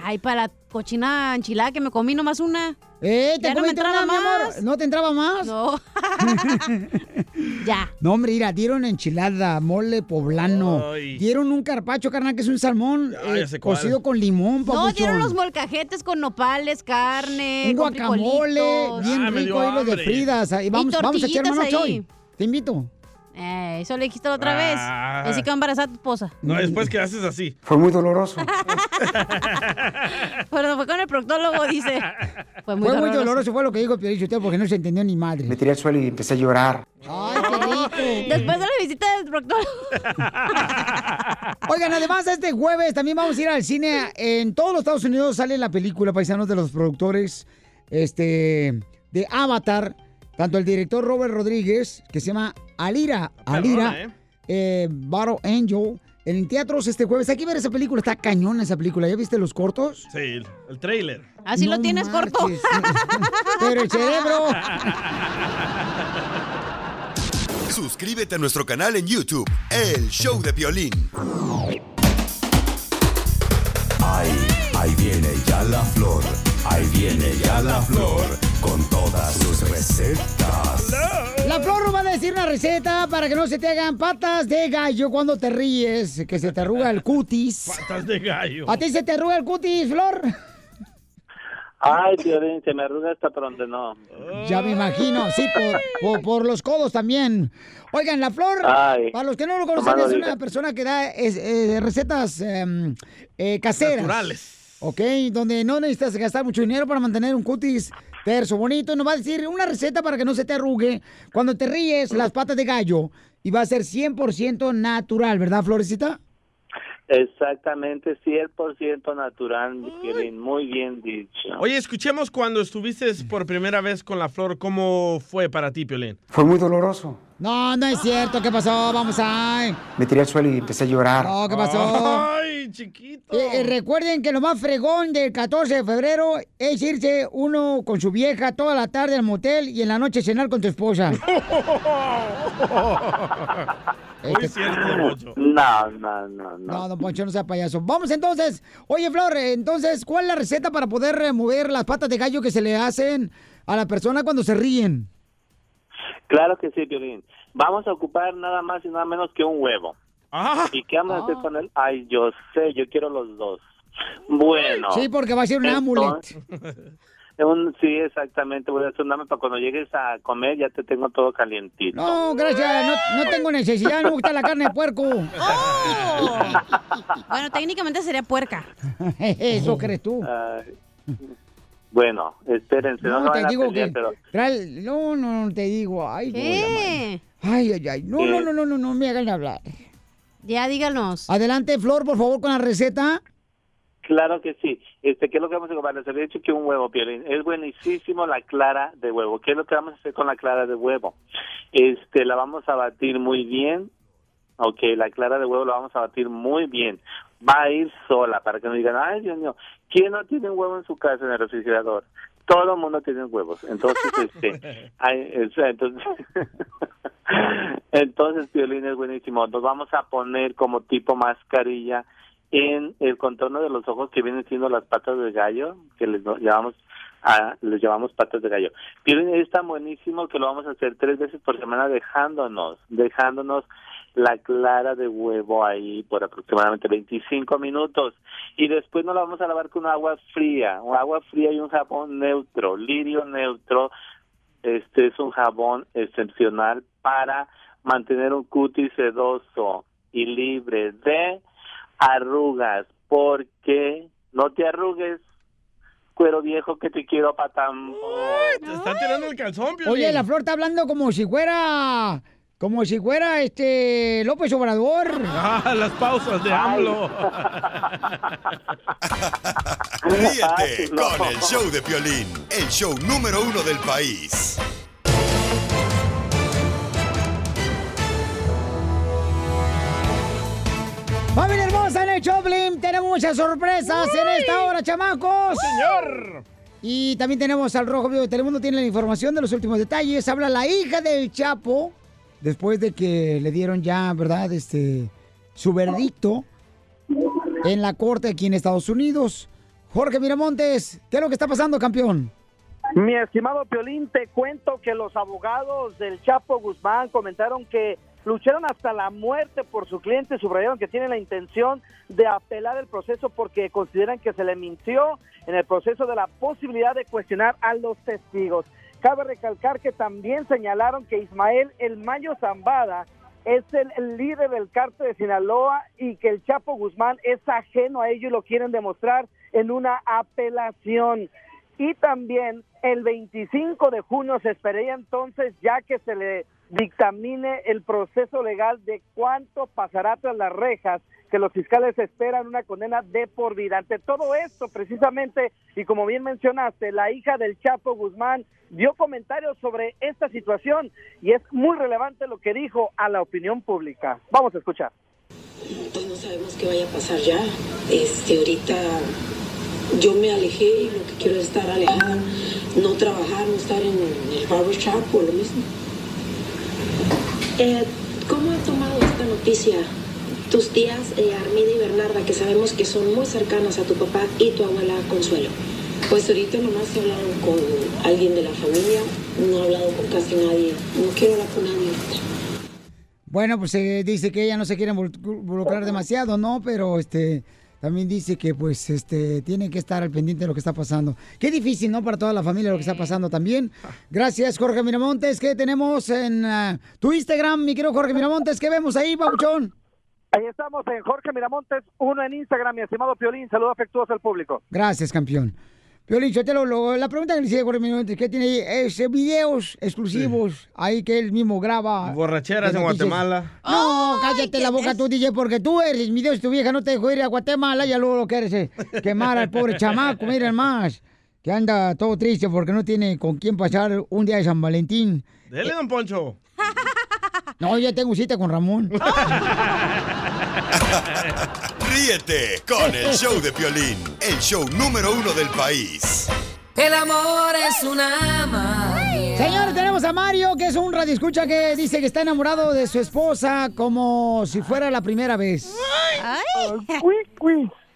Ay, para cochina enchilada que me comí nomás una. ¡Eh, te Ya no me entraba una, mi amor! más. ¿No te entraba más? No. ya. No, hombre, mira, dieron enchilada, mole poblano. Ay. Dieron un carpacho, carnal, que es un salmón Ah, eh, cocido con limón, No, papuchón. dieron los molcajetes con nopales, carne, Un con guacamole frijolitos. bien Ah, rico ahí los de. Fridas. Ahí Y vamos, vamos a echar tortillitas mano ahí. hoy. Te invito. Eh, eso le dijiste la otra vez. Ah. Así que va a embarazar a tu esposa. No, después que haces así. Fue muy doloroso. Pero fue con el proctólogo, dice. Fue muy fue muy doloroso. doloroso, fue lo que dijo Piolín usted porque no se entendió ni madre. Me tiré al suelo y empecé a llorar. Ay, qué rico. Después de la visita del proctólogo. Oigan, además este jueves también vamos a ir al cine. En todos los Estados Unidos sale la película Paisanos de los productores este, de Avatar. Tanto el director Robert Rodríguez, que se llama Alira, Alira, Perrona, eh, Battle Angel, en teatros este jueves. Hay que ver esa película, está cañona esa película. ¿Ya viste los cortos? Sí, el, el trailer. Así No lo tienes corto. Pero el cerebro. Suscríbete a nuestro canal en YouTube, El Show de Piolín. Ahí, ahí viene ya la flor. Ahí viene ya la flor. Con todas sus recetas. La Flor nos va a decir una receta para que no se te hagan patas de gallo cuando te ríes, que se te arruga el cutis. Patas de gallo. ¿A ti se te arruga el cutis, Flor? Ay, Piolín, se me arruga hasta por donde no. Ya me imagino, sí, por, por- por los codos también. Oigan, la Flor, Ay, para los que no lo conocen, no es una persona que da es- eh, recetas em, eh, caseras. Naturales. Ok, donde no necesitas gastar mucho dinero para mantener un cutis terso, bonito. Nos va a decir una receta para que no se te arrugue cuando te ríes las patas de gallo. Y va a ser 100% natural, ¿verdad, Florecita? Exactamente, 100% natural, mi Piolín, muy bien dicho. Oye, escuchemos cuando estuviste por primera vez con la flor, ¿cómo fue para ti, Piolín? Fue muy doloroso. No, no es cierto. ¿Qué pasó? Vamos a... Me tiré al suelo y empecé a llorar. No, ¿qué pasó? Ay, chiquito. Eh, eh, recuerden que lo más fregón del 14 de febrero es irse uno con su vieja toda la tarde al motel y en la noche cenar con tu esposa. Muy cierto, Poncho. No, no, no, no. No, don Poncho, no sea payaso. Vamos entonces. Oye, Flor, entonces, ¿cuál es la receta para poder remover las patas de gallo que se le hacen a la persona cuando se ríen? Claro que sí, Piolín. Vamos a ocupar nada más y nada menos que un huevo. ¿Y qué vamos a hacer con él? Ay, yo sé, yo quiero los dos. Bueno. Sí, porque va a ser un amulet. Un- sí, exactamente. Voy a hacer un amulet para cuando llegues a comer ya te tengo todo calientito. No, gracias. No, no tengo necesidad. No me gusta la carne de puerco. Bueno, técnicamente sería puerca. Eso crees tú. Ay, bueno, espérense, no, No, te digo pelear, que... pero trae- No, no, no, te digo. Ay, ¿Qué? Ay, ay, ay. No, ¿Qué? no, no, no, no, no me hagan hablar. Ya, díganos. Adelante, Flor, por favor, con la receta. Claro que sí. Este, ¿qué es lo que vamos a ocupar? Les había dicho que un huevo, Piolín. Es buenísimo la clara de huevo. ¿Qué es lo que vamos a hacer con la clara de huevo? Este, la vamos a batir muy bien. Ok, la clara de huevo la vamos a batir muy bien. Va a ir sola para que no digan, ay, Dios mío, ¿quién no tiene un huevo en su casa en el refrigerador? Todo el mundo tiene huevos. Entonces, este, entonces, entonces, Piolín es buenísimo. Nos vamos a poner como tipo mascarilla en el contorno de los ojos que vienen siendo las patas de gallo, que les llamamos a, les llamamos patas de gallo. Es tan buenísimo que lo vamos a hacer tres veces por semana dejándonos, dejándonos la clara de huevo ahí por aproximadamente 25 minutos y después nos la vamos a lavar con agua fría, un agua fría y un jabón neutro, lirio neutro. Este es un jabón excepcional para mantener un cutis sedoso y libre de arrugas, porque no te arrugues, cuero viejo que te quiero patán. Te está tirando el calzón, Piolín. Oye, la Flor está hablando como si fuera... Como si fuera, este, López Obrador. Ah, las pausas de AMLO. Ríete con el show de Piolín, el show número uno del país. ¡Familia hermosa en el Choplin! Tenemos muchas sorpresas en esta hora, chamacos. ¡Señor! Y también tenemos al Rojo Vivo de Telemundo, tiene la información de los últimos detalles. Habla la hija del Chapo, después de que le dieron ya, ¿verdad? Este, su verdicto en la corte aquí en Estados Unidos. Jorge Miramontes, ¿qué es lo que está pasando, campeón? Mi estimado Piolín, te cuento que los abogados del Chapo Guzmán comentaron que lucharon hasta la muerte por su cliente, subrayaron que tienen la intención de apelar el proceso porque consideran que se le mintió en el proceso de la posibilidad de cuestionar a los testigos. Cabe recalcar que también señalaron que Ismael El Mayo Zambada es el, líder del cártel de Sinaloa y que el Chapo Guzmán es ajeno a ello y lo quieren demostrar en una apelación. Y también el 25 de junio se esperaría entonces ya que se le dictamine el proceso legal de cuánto pasará tras las rejas, que los fiscales esperan una condena de por vida. Ante todo esto, precisamente, y como bien mencionaste, la hija del Chapo Guzmán dio comentarios sobre esta situación y es muy relevante lo que dijo a la opinión pública. Vamos a escuchar. pues no sabemos qué vaya a pasar ya. Este, ahorita yo me alejé y lo que quiero es estar alejada, no trabajar, no estar en el barber shop o lo mismo. Eh, ¿Cómo ha tomado esta noticia tus tías eh, Armida y Bernarda, que sabemos que son muy cercanas a tu papá y tu abuela Consuelo? Pues ahorita nomás he hablado con alguien de la familia, no he hablado con casi nadie, no quiero hablar con nadie. Bueno, pues se dice que ella no se quiere invol- involucrar demasiado, ¿no? Pero este también dice que pues este tiene que estar al pendiente de lo que está pasando. Qué difícil, ¿no? Para toda la familia lo que está pasando también. Gracias, Jorge Miramontes. ¿Qué tenemos en ah, tu Instagram, mi querido Jorge Miramontes? ¿Qué vemos ahí, Pauchón? Ahí estamos en Jorge Miramontes, uno en Instagram, mi estimado Piolín. Saludo afectuoso al público. Gracias, campeón. Piolín, la pregunta que le hice Miramontes, ¿qué tiene ahí? Es eh, videos exclusivos ahí que él mismo graba. Borracheras de en. Guatemala. No, cállate la boca tú, DJ, porque tú eres mi Dios, tu vieja no te dejó ir a Guatemala, ya luego lo quieres eh, quemar al pobre chamaco, miren más, que anda todo triste porque no tiene con quién pasar un día de San Valentín. Dele, don Poncho. No, ya tengo cita con Ramón. Ríete con el show de Piolín, el show número uno del país. El amor es una magia. Señores, tenemos a Mario, que es un radioescucha que dice que está enamorado de su esposa como si fuera la primera vez.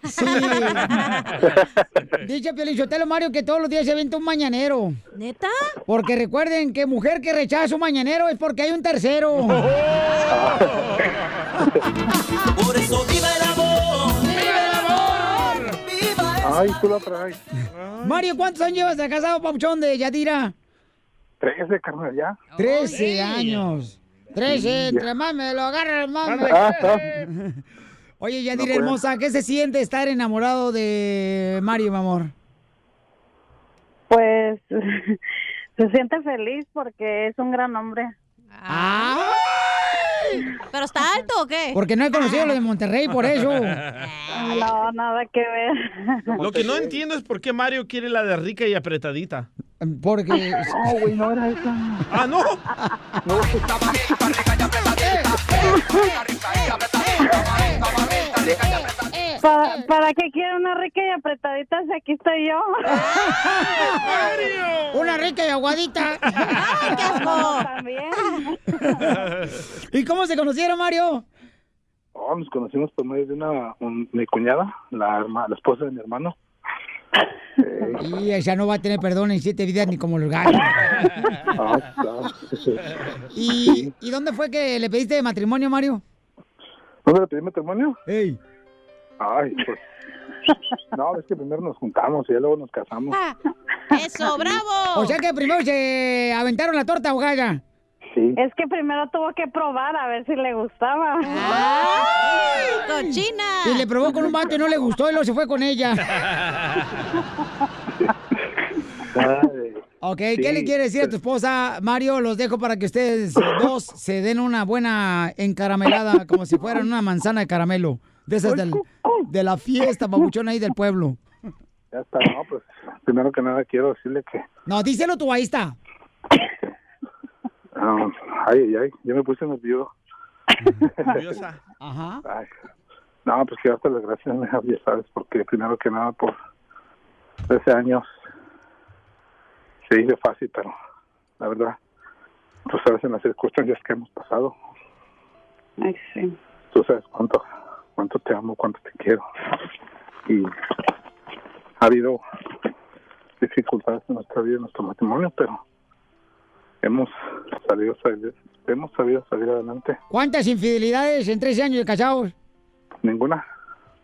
Sí. Dice Piolichotelo Mario que todos los días se avienta un mañanero. ¿Neta? Porque recuerden que mujer que rechaza un mañanero es porque hay un tercero. Por eso viva el amor. ¡Viva el amor! ¡Viva Ay, tú la traes. Mario, ¿cuántos años llevas de casado, Pauchón, de Yadira? Trece, carnal, ya. Trece años. Trece, entre más me lo agarra, más me Ah. Oye, Yadira No, hermosa, ¿qué se siente estar enamorado de Mario, mi amor? Pues se siente feliz porque es un gran hombre. ¿Pero está alto o qué? Porque no he conocido lo de Monterrey, por eso. No, nada que ver. Lo que no entiendo es por qué Mario quiere la de rica y apretadita. Porque. No, güey, no era esa. Ah, no. ¿Para, ¿Para qué quiere una rica y apretadita si aquí estoy yo? Una rica y aguadita. qué asco! También. ¿Y cómo se conocieron, Mario? Oh, nos conocimos por medio de una un- mi cuñada, la, herma- la esposa de mi hermano. Y ella no va a tener perdón en siete vidas ni como los gallos. Ah, claro. ¿Y, ¿Y dónde fue que le pediste matrimonio, Mario? ¿Dónde le pedí matrimonio? Ey. Ay, pues. No, es que primero nos juntamos y ya luego nos casamos. ¡Eso, bravo! O sea que primero se aventaron la torta ahogada. Sí. Es que primero tuvo que probar a ver si le gustaba. ¡Ay, cochina! Y le probó con un vato y no le gustó y luego se fue con ella. Ok, ¿qué le quiere decir a tu esposa, Mario? Los dejo para que ustedes dos se den una buena encaramelada, como si fueran una manzana de caramelo. De esas del- de la fiesta, papuchón ahí del pueblo. Ya está, no, pues primero que nada quiero decirle que. No, díselo tú, ahí está. ah, ay, ay, ay, yo me puse nervioso. Nerviosa. Ajá. Ay, no, pues quiero darte las gracias, ya sabes, porque primero que nada por 13 años se dice fácil, pero la verdad, tú sabes en las circunstancias que hemos pasado, Ay, sí. tú sabes cuánto, cuánto te amo, cuánto te quiero. Y ha habido dificultades en nuestra vida, en nuestro matrimonio, pero hemos salido, salir- hemos sabido salir adelante. ¿Cuántas infidelidades en 13 años de casados? Ninguna.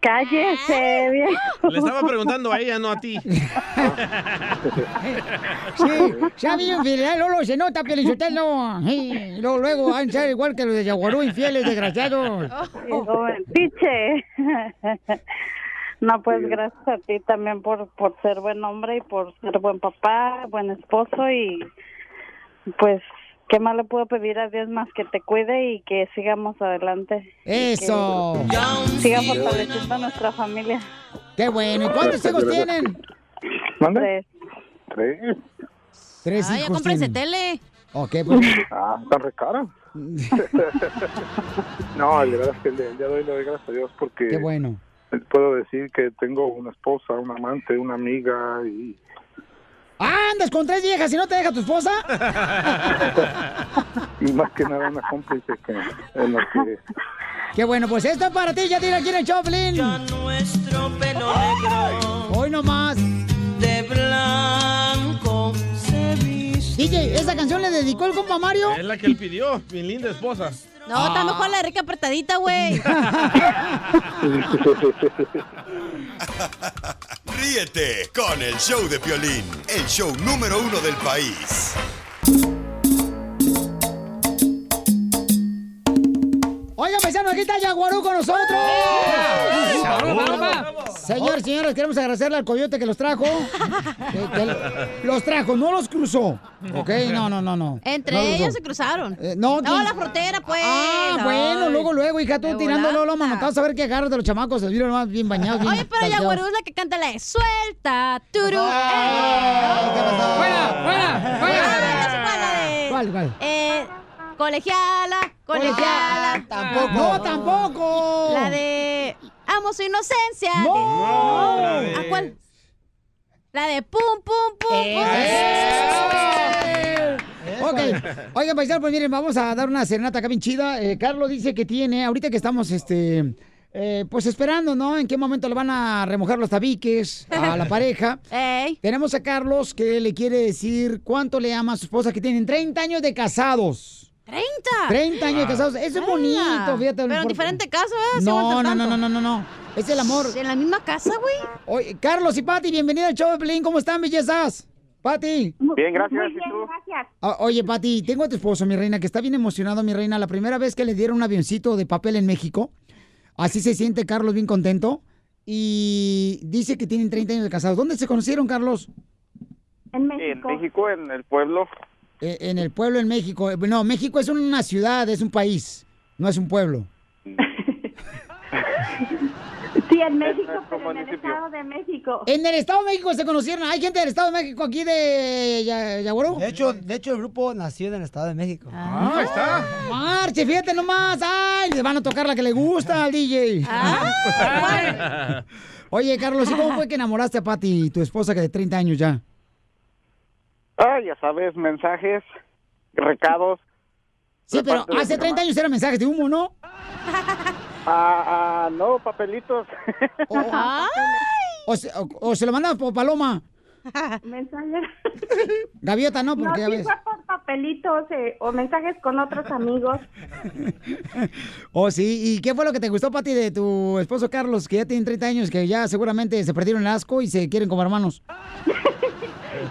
Cállese, bien. Le estaba preguntando a ella, no a ti. Sí, se ha habido infidelidad, Lolo, se nota, Pielichotelo. Sí, luego, luego van a ser igual que los de Yaguarú, infieles, desgraciados. Piche. No, pues gracias a ti también por, por ser buen hombre y por ser buen papá, buen esposo y pues, ¿qué más le puedo pedir a Dios más que te cuide y que sigamos adelante? Eso. Siga fortaleciendo a nuestra familia. Qué bueno. ¿Y cuántos hijos tienen? ¿Mande? Tres. Tres Ay, ya hijos cómprense tele. Ok, pues. Ah, tan re cara. no, de verdad es que el día de hoy le doy gracias a Dios porque Qué bueno. puedo decir que tengo una esposa, un amante, una amiga y ¿Andas con tres viejas y no te deja tu esposa? y más que nada una cómplice que en lo que Qué bueno, pues esto es para ti, ya tira aquí en el Choplin. Nuestro pelo negro Hoy nomás. de blanco. DJ, ¿esa canción le dedicó el compa Mario? Es la que él pidió, mi linda esposa. No, está mejor la rica apretadita, güey. Ríete con el show de Piolín, el show número uno del país. Oiga, paisano, aquí está Yaguarú con nosotros. ¡Saúl! Señores, señores, queremos agradecerle al coyote que los trajo. Que- que los trajo, no los cruzó. ¿Ok? No, no, no, no. Entre No los ellos se cruzaron. Eh, no, no, la frontera, pues. Ah, bueno, luego, luego, hija, tú tirándolo los manotados a ver qué agarras de los chamacos. Se vieron más bien bañados. bien Oye, pero. Yaguarú es la que canta la de suelta, turu. ¡Fuera, fuera, fuera! ¿Cuál, cuál? Eh, colegiala, colegiala. Tampoco. No, tampoco. La de Su inocencia. No. De- ¿A cuál? La de pum, pum, pum, pum. Ok, oigan, paisano, pues miren, vamos a dar una serenata acá bien chida. Eh, Carlos dice que tiene, ahorita que estamos, este, eh, pues esperando, ¿no? En qué momento le van a remojar los tabiques a la pareja. Tenemos a Carlos que le quiere decir cuánto le ama a su esposa, que tienen 30 años de casados. ¿30? 30 años de casados. Eso es bonito, fíjate. Pero en diferente casa, ¿verdad? Se No, no, no, no, no, no, no. Es el amor. ¿En la misma casa, güey? Oye, Carlos y Pati, bienvenida al show de Pelín. ¿Cómo están, bellezas? Pati. Bien, gracias. Muy ¿Y bien, tú? gracias. Ah, Oye, Pati, tengo a tu esposo, mi reina, que está bien emocionado, mi reina. La primera vez que le dieron un avioncito de papel en México. Así se siente Carlos bien contento. Y dice que tienen 30 años de casados. ¿Dónde se conocieron, Carlos? En En México, en el pueblo. Eh, en el pueblo en México. Eh, No, México es una ciudad, es un país, no es un pueblo. Sí, en México, pero en el municipio. Estado de México. En el Estado de México se conocieron. ¿Hay gente del Estado de México aquí de Ya- Yaguarú? De hecho, de hecho, el grupo nació en el Estado de México. Ah, ahí está. Marche, fíjate nomás. Ay, le van a tocar la que le gusta al DJ. Oye, Carlos, ¿y cómo fue que enamoraste a Pati, tu esposa que de 30 años ya? Ah, ya sabes, mensajes, recados. Sí, pero hace mi 30 mamá. años eran mensajes de humo, ¿no? Ah, ah, no, papelitos. O se, o- o se lo mandaban por paloma. Mensajes. Gaviota, no, No, porque a sí veces... fue por papelitos eh, o mensajes con otros amigos. Oh, sí. ¿Y qué fue lo que te gustó, Pati, de tu esposo Carlos, que ya tienen 30 años, que ya seguramente se perdieron el asco y se quieren como hermanos?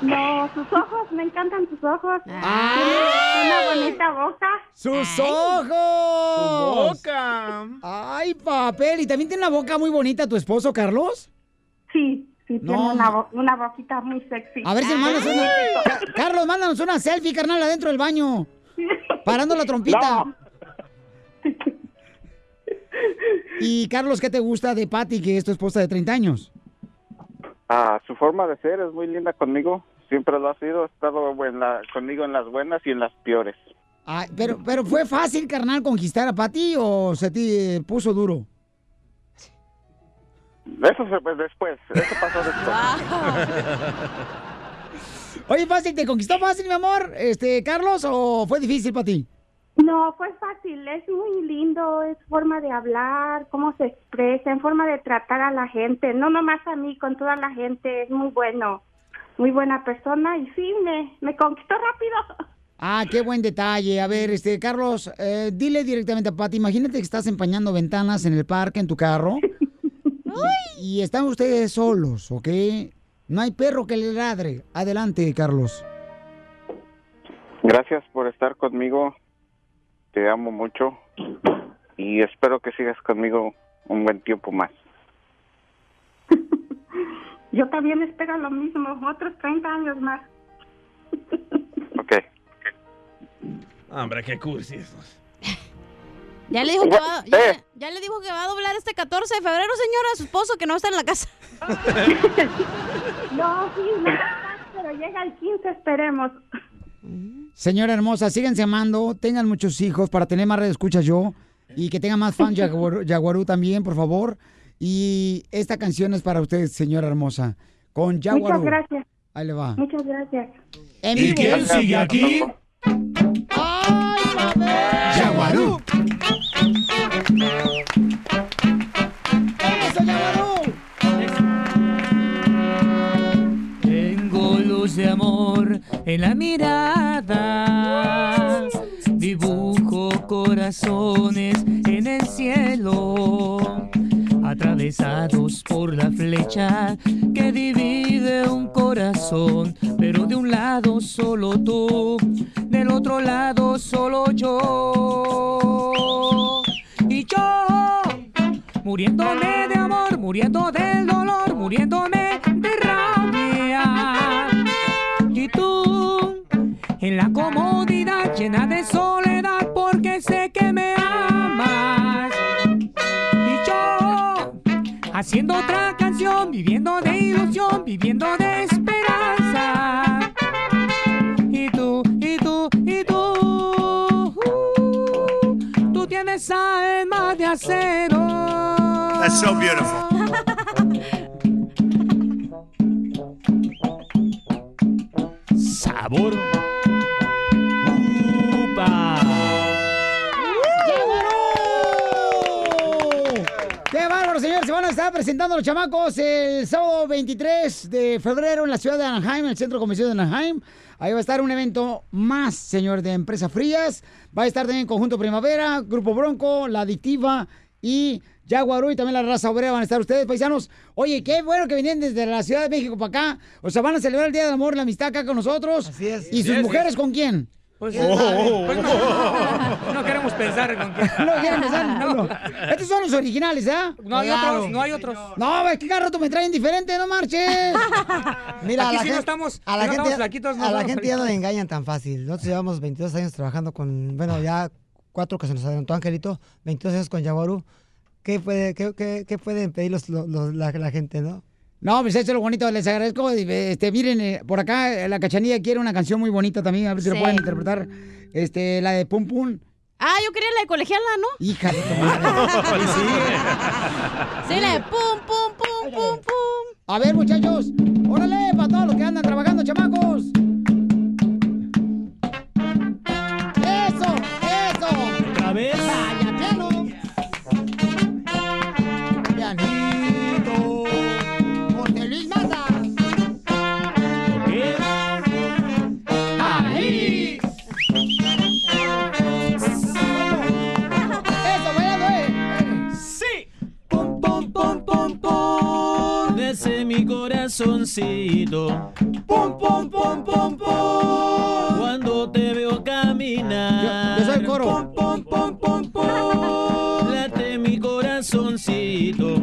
No, sus ojos, me encantan sus ojos. Ah. Una bonita boca. ¡Sus ojos! Su boca. ¡Ay, papel! ¿Y también tiene una boca muy bonita tu esposo, Carlos? Sí, sí, No. tiene una, bo- una boquita muy sexy. A ver si mandas una... Ca- Carlos, mándanos una selfie, carnal, adentro del baño. Parando la trompita. Y Carlos, ¿qué te gusta de Patty, que es tu esposa de 30 años? Ah, su forma de ser es muy linda conmigo. Siempre lo ha sido. Ha estado en la- conmigo en las buenas y en las peores. Ay, pero, pero ¿fue fácil, carnal, conquistar a Patty o se te puso duro? Eso se pues, después. Eso pasó después. Oye, fácil, ¿te conquistó fácil, mi amor, este, Carlos, o fue difícil para ti? No, fue fácil, es muy lindo, es forma de hablar, cómo se expresa, en forma de tratar a la gente, no nomás a mí, con toda la gente, es muy bueno, muy buena persona y sí, me, me conquistó rápido. Ah, qué buen detalle. A ver, este, Carlos, eh, dile directamente a Pati, imagínate que estás empañando ventanas en el parque, en tu carro, y, y están ustedes solos, ¿ok? No hay perro que le ladre. Adelante, Carlos. Gracias por estar conmigo. Te amo mucho. Y espero que sigas conmigo un buen tiempo más. Yo también espero lo mismo, otros 30 años más. Ok. Hombre, qué cursi. Ya le dijo que va, ya, ya le dijo que va a doblar este 14 de febrero, señora, a su esposo que no está en la casa. No, sí, no, pero llega el 15, esperemos. Señora hermosa, síganse amando, tengan muchos hijos para tener más escuchas yo y que tengan más fans Jaguarú, Jaguarú también, por favor. Y esta canción es para usted, señora hermosa, con Jaguarú. Muchas gracias. Ahí le va. Muchas gracias. En ¿Y quién sigue aquí? Jaguarú. ¡Eso, Jaguarú! Tengo luz de amor en la mirada. Dibujo corazones en el cielo, atravesados por la flecha que divide un corazón. Pero de un lado solo tú, del otro lado solo yo. Y yo muriéndome de amor, muriendo del dolor, muriéndome de rabia. En la comodidad llena de soledad, porque sé que me amas. Y yo, haciendo otra canción, viviendo de ilusión, viviendo de esperanza. Y tú, y tú, y tú, uh, tú tienes alma de acero. That's so beautiful. Sabor. Van a estar presentando los chamacos el sábado 23 de febrero en la ciudad de Anaheim, en el Centro Convención de Anaheim. Ahí va a estar un evento más, señor, de Empresas Frías. Va a estar también Conjunto Primavera, Grupo Bronco, La Adictiva y Jaguarú y también la raza obrera van a estar ustedes, paisanos. Oye, qué bueno que vienen desde la Ciudad de México para acá. O sea, van a celebrar el Día del Amor y la Amistad acá con nosotros. Así es. ¿Y sus mujeres con quién? Pues, Oh. pues no, no queremos pensar con quién. No pensar, no, no. Estos son los originales, ¿ah? No hay otros, no hay otros. No, es que cada rato me traen diferente, no marches. Mira, Aquí a la sí no gente, estamos- a la no gente, estamos flaquitos, no a la gente ya no le engañan tan fácil. Nosotros llevamos 22 años trabajando con, bueno, ya cuatro que se nos adelantó Angelito, 22 años con Yaguarú. ¿Qué, puede, qué, qué, qué pueden pedir los, los- los- la, la gente, no? No, pues eso es lo bonito, les agradezco. Este, miren, eh, por acá eh, la cachanilla quiere una canción muy bonita también, a ver si lo Sí. pueden interpretar. Este, la de Pum Pum. Ah, yo quería la de colegiala, ¿no? Hija de tu madre. Sí, la de pum, pum, pum, pum, pum. A ver, muchachos, órale, para todos los que andan trabajando, chamacos. Eso, eso. Otra mi corazoncito. Pum, pum, pum, pum, pum. Cuando te veo caminar. Yo- yo soy el coro. Pum, pum, pum, pum, pum. Late mi corazoncito.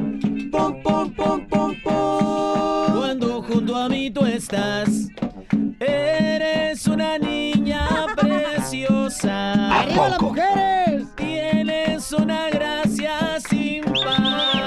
Pum, pum, pum, pum, pum. Cuando junto a mí tú estás. Eres una niña preciosa. ¡Arriba las mujeres! Tienes una gracia sin par.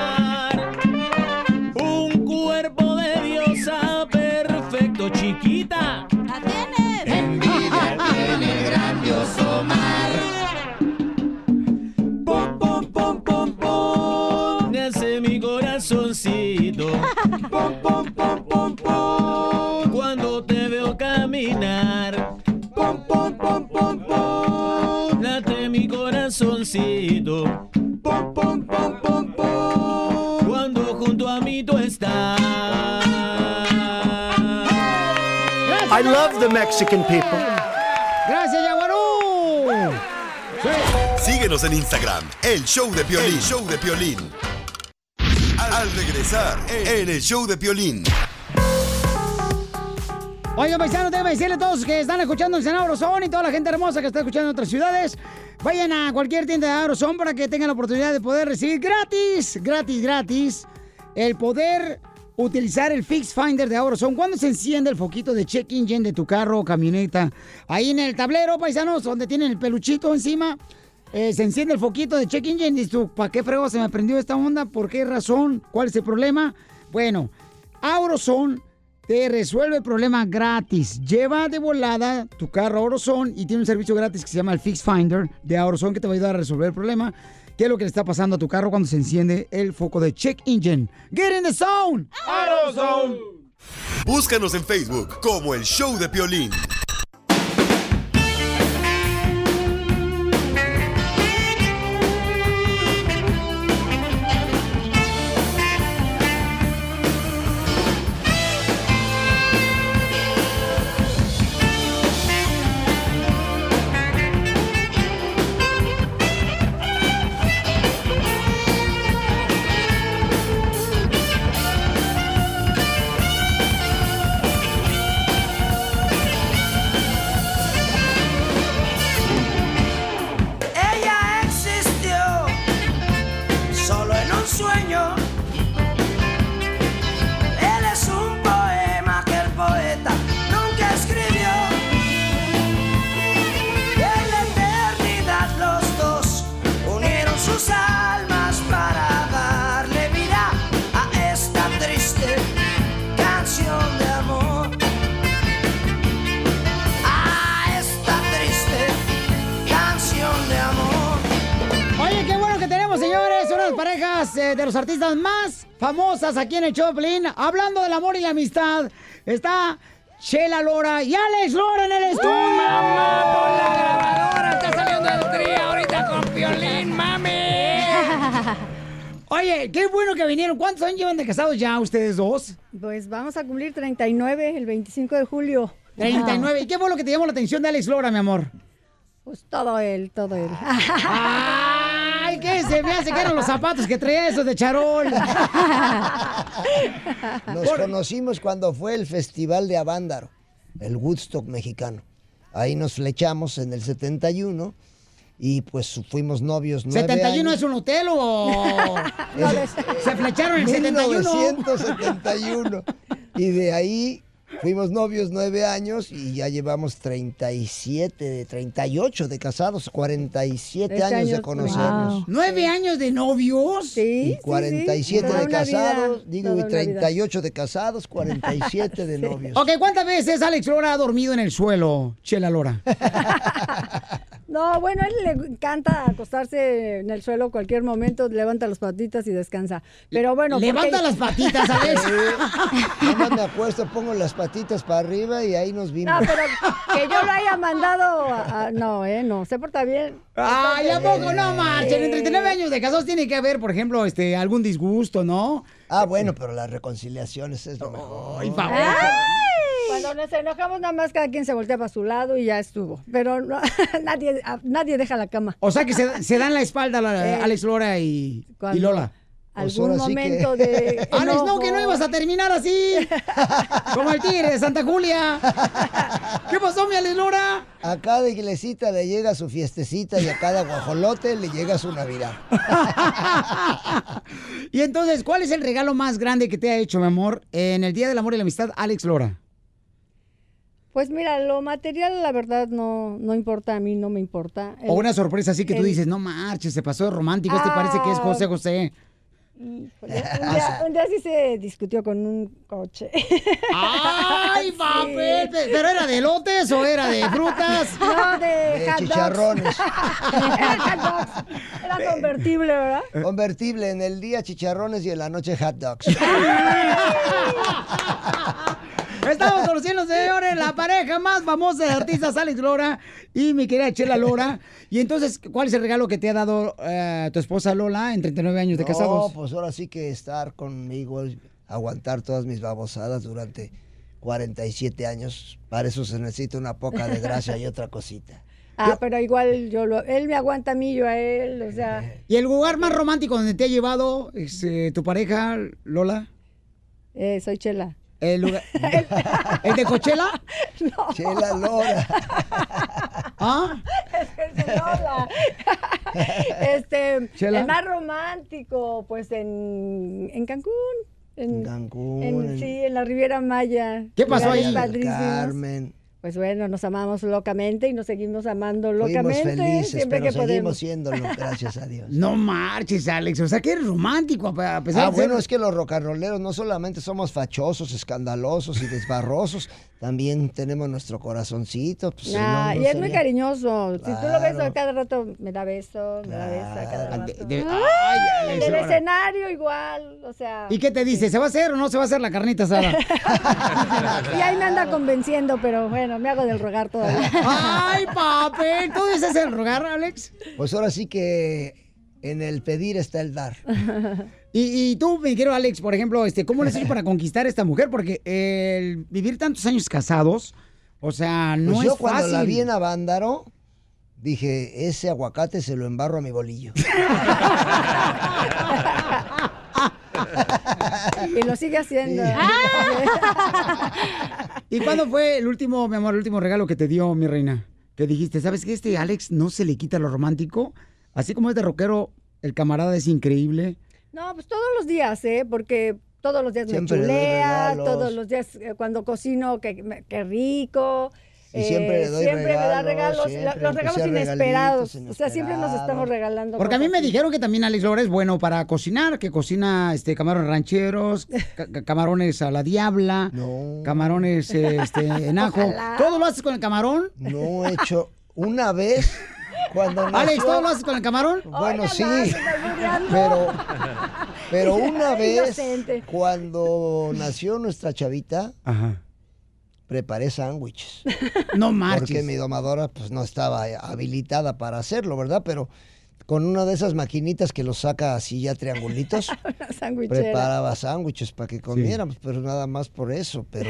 Pum, pum, pum, pum, pum. Cuando te veo caminar. Pum, pum, pum, pum, pum. Late mi corazoncito. Pum, pum, pum, pum, pum. Cuando junto a mí tú estás. I love the Mexican people. ¡Gracias, Yaguarú! Síguenos en Instagram, el show de Piolín. El show de Piolín. Al, regresar, en el show de Piolín. Oigan, paisanos, déjenme decirle a todos que están escuchando en Aurozone y toda la gente hermosa que está escuchando en otras ciudades, vayan a cualquier tienda de Aurozone para que tengan la oportunidad de poder recibir gratis, gratis, gratis, el poder utilizar el Fix Finder de Aurozone cuando se enciende el foquito de check engine de tu carro o camioneta. Ahí en el tablero, paisanos, donde tienen el peluchito encima, eh, se enciende el foquito de check engine y dices tú, ¿para qué frego se me prendió esta onda? ¿Por qué razón? ¿Cuál es el problema? Bueno, Aurozone te resuelve el problema gratis. Lleva de volada tu carro a Orozone y tiene un servicio gratis que se llama el Fix Finder de Orozone que te va a ayudar a resolver el problema. ¿Qué es lo que le está pasando a tu carro cuando se enciende el foco de check engine? Get in the zone. AutoZone. Búscanos en Facebook como el show de Piolín. Aquí en el Choplin. Hablando del amor y la amistad, está Chela Lora y Alex Lora en el estudio. ¡Mamá, por la grabadora! ¡Está saliendo el trío ahorita con violín, mami! Oye, qué bueno que vinieron. ¿Cuántos años llevan de casados ya ustedes dos? Pues vamos a cumplir 39 el 25 de julio. 39. ¿Y qué fue lo que te llamó la atención de Alex Lora, mi amor? Pues todo él, todo él. ¡Ay, qué se me hace que eran los zapatos que traía esos de charol! Nos conocimos cuando fue el Festival de Avándaro, el Woodstock mexicano. Ahí nos flechamos en el 71 y pues fuimos novios nueve ¿71 años. es un hotel o...? ¿Se flecharon en el 71? 1971. Y de ahí fuimos novios nueve años y ya llevamos 37, de 38 de casados, 47 Este años de años, conocernos. ¿Nueve años de novios? Sí. Y 47 Toda de una vida, casados, digo, y una vida. 38 de casados, 47 de novios. Ok, ¿cuántas veces Alex Lora ha dormido en el suelo, Chela Lora? No, bueno, a él le encanta acostarse en el suelo cualquier momento, levanta las patitas y descansa. Pero bueno, porque- Levanta las patitas, Alex. Nada más me acuesto, pongo las patitas para arriba y ahí nos vimos. No, pero que yo lo haya mandado a- a- no, eh, no, se porta bien. Ay, ¿a poco no marchen? En 39 años de casados tiene que haber, por ejemplo, este, algún disgusto, ¿no? Ah, bueno, pero las reconciliaciones es lo mejor. Ay, favor. Cuando nos enojamos nada más cada quien se voltea para su lado y ya estuvo. Pero no- nadie, a- nadie deja la cama. O sea que se, se dan la espalda la- Eh, Alex Lora y, y Lola. algún momento de Alex, no, que no ibas a terminar así. Como el tigre de Santa Julia. ¿Qué pasó, mi Alex Lora? A cada iglesita le llega su fiestecita y a cada guajolote le llega su Navidad. Y entonces, ¿cuál es el regalo más grande que te ha hecho, mi amor, en el Día del Amor y la Amistad, Alex Lora? Pues mira, lo material la verdad no, no importa, a mí no me importa. O una sorpresa así que tú dices, no marches, se pasó de romántico, este parece que es José José. Un día, un día sí se discutió con un coche. ¡Ay, papel! Pe- ¿Pero era de lotes o era de frutas? No, de, De hot dogs. chicharrones. Era hot dogs. Era convertible, ¿verdad? Convertible en el día chicharrones y en la noche hot dogs. Estamos conociendo, señores, la pareja más famosa de artistas, Alex Lora y mi querida Chela Lora. Y entonces, ¿cuál es el regalo que te ha dado eh, tu esposa Lola en 39 años de No, casados? pues ahora sí que estar conmigo, aguantar todas mis babosadas durante 47 años. Para eso se necesita una poca de gracia y otra cosita. Ah, pero igual yo lo, él me aguanta a mí, yo a él, o sea, ¿Y el lugar más romántico donde te ha llevado este, tu pareja, Lola? eh, soy Chela. ¿El, lugar- ¿El de Coachella? No. Chela Lora. ¿Ah? Lola. este, Chela. el más romántico, pues en, en Cancún. En, Cancún. en- en- sí, en la Riviera Maya. ¿Qué pasó ahí? Carmen. Pues bueno, nos amamos locamente y nos seguimos amando Fuimos locamente felices, siempre pero que podemos. seguimos siéndolo, gracias a Dios. No marches, Alex. O sea, que eres romántico a pesar Ah, de ser- bueno, es que los rocarroleros no solamente somos fachosos, escandalosos y desbarrosos, también tenemos nuestro corazoncito. pues, si Ah, no, no y es muy cariñoso. Si tú lo ves a cada rato, me da beso, me da beso a cada rato. de- ay, Alex, el ahora. escenario igual, o sea. ¿Y qué te dice? ¿Se va a hacer o no se va a hacer la carnita asada? Y ahí me anda convenciendo, pero bueno, me hago del rogar todavía. ¡Ay, papel! ¿Todo ese es el rogar, Alex? Pues ahora sí que en el pedir está el dar. Y, y tú, mi querido Alex, por ejemplo, este, ¿cómo le has hecho para conquistar a esta mujer? Porque el vivir tantos años casados, o sea, no Pues yo es cuando fácil. la vi en Avándaro, dije, ese aguacate se lo embarro a mi bolillo. Y lo sigue haciendo. ¿Y cuándo fue el último, mi amor, el último regalo que te dio mi reina? Que dijiste, ¿sabes qué? Este Alex no se le quita lo romántico. Así como es de rockero, el camarada es increíble. No, pues todos los días, ¿eh? Porque todos los días Siempre me chulea, todos los días eh, cuando cocino, que, me- que rico. Y siempre le doy siempre me da regalos, regalos, siempre, la- los regalos inesperados. O sea, siempre nos estamos regalando. Porque a mí me dijeron que también Alex Lora es bueno para cocinar, que cocina este camarones rancheros, ca- ca- camarones a la diabla, camarones eh, este, en ajo. Ojalá. ¿Todo lo haces con el camarón? No he hecho una vez cuando Alex, nació- ¿todo lo haces con el camarón? Bueno, Oiga, sí, más, pero Pero una vez, Inocente. cuando nació nuestra chavita, Ajá. Preparé sándwiches. No marches. Porque mi domadora pues no estaba habilitada para hacerlo, ¿verdad? Pero con una de esas maquinitas que los saca así ya triangulitos, preparaba sándwiches para que comiéramos, pero nada más por eso. Pero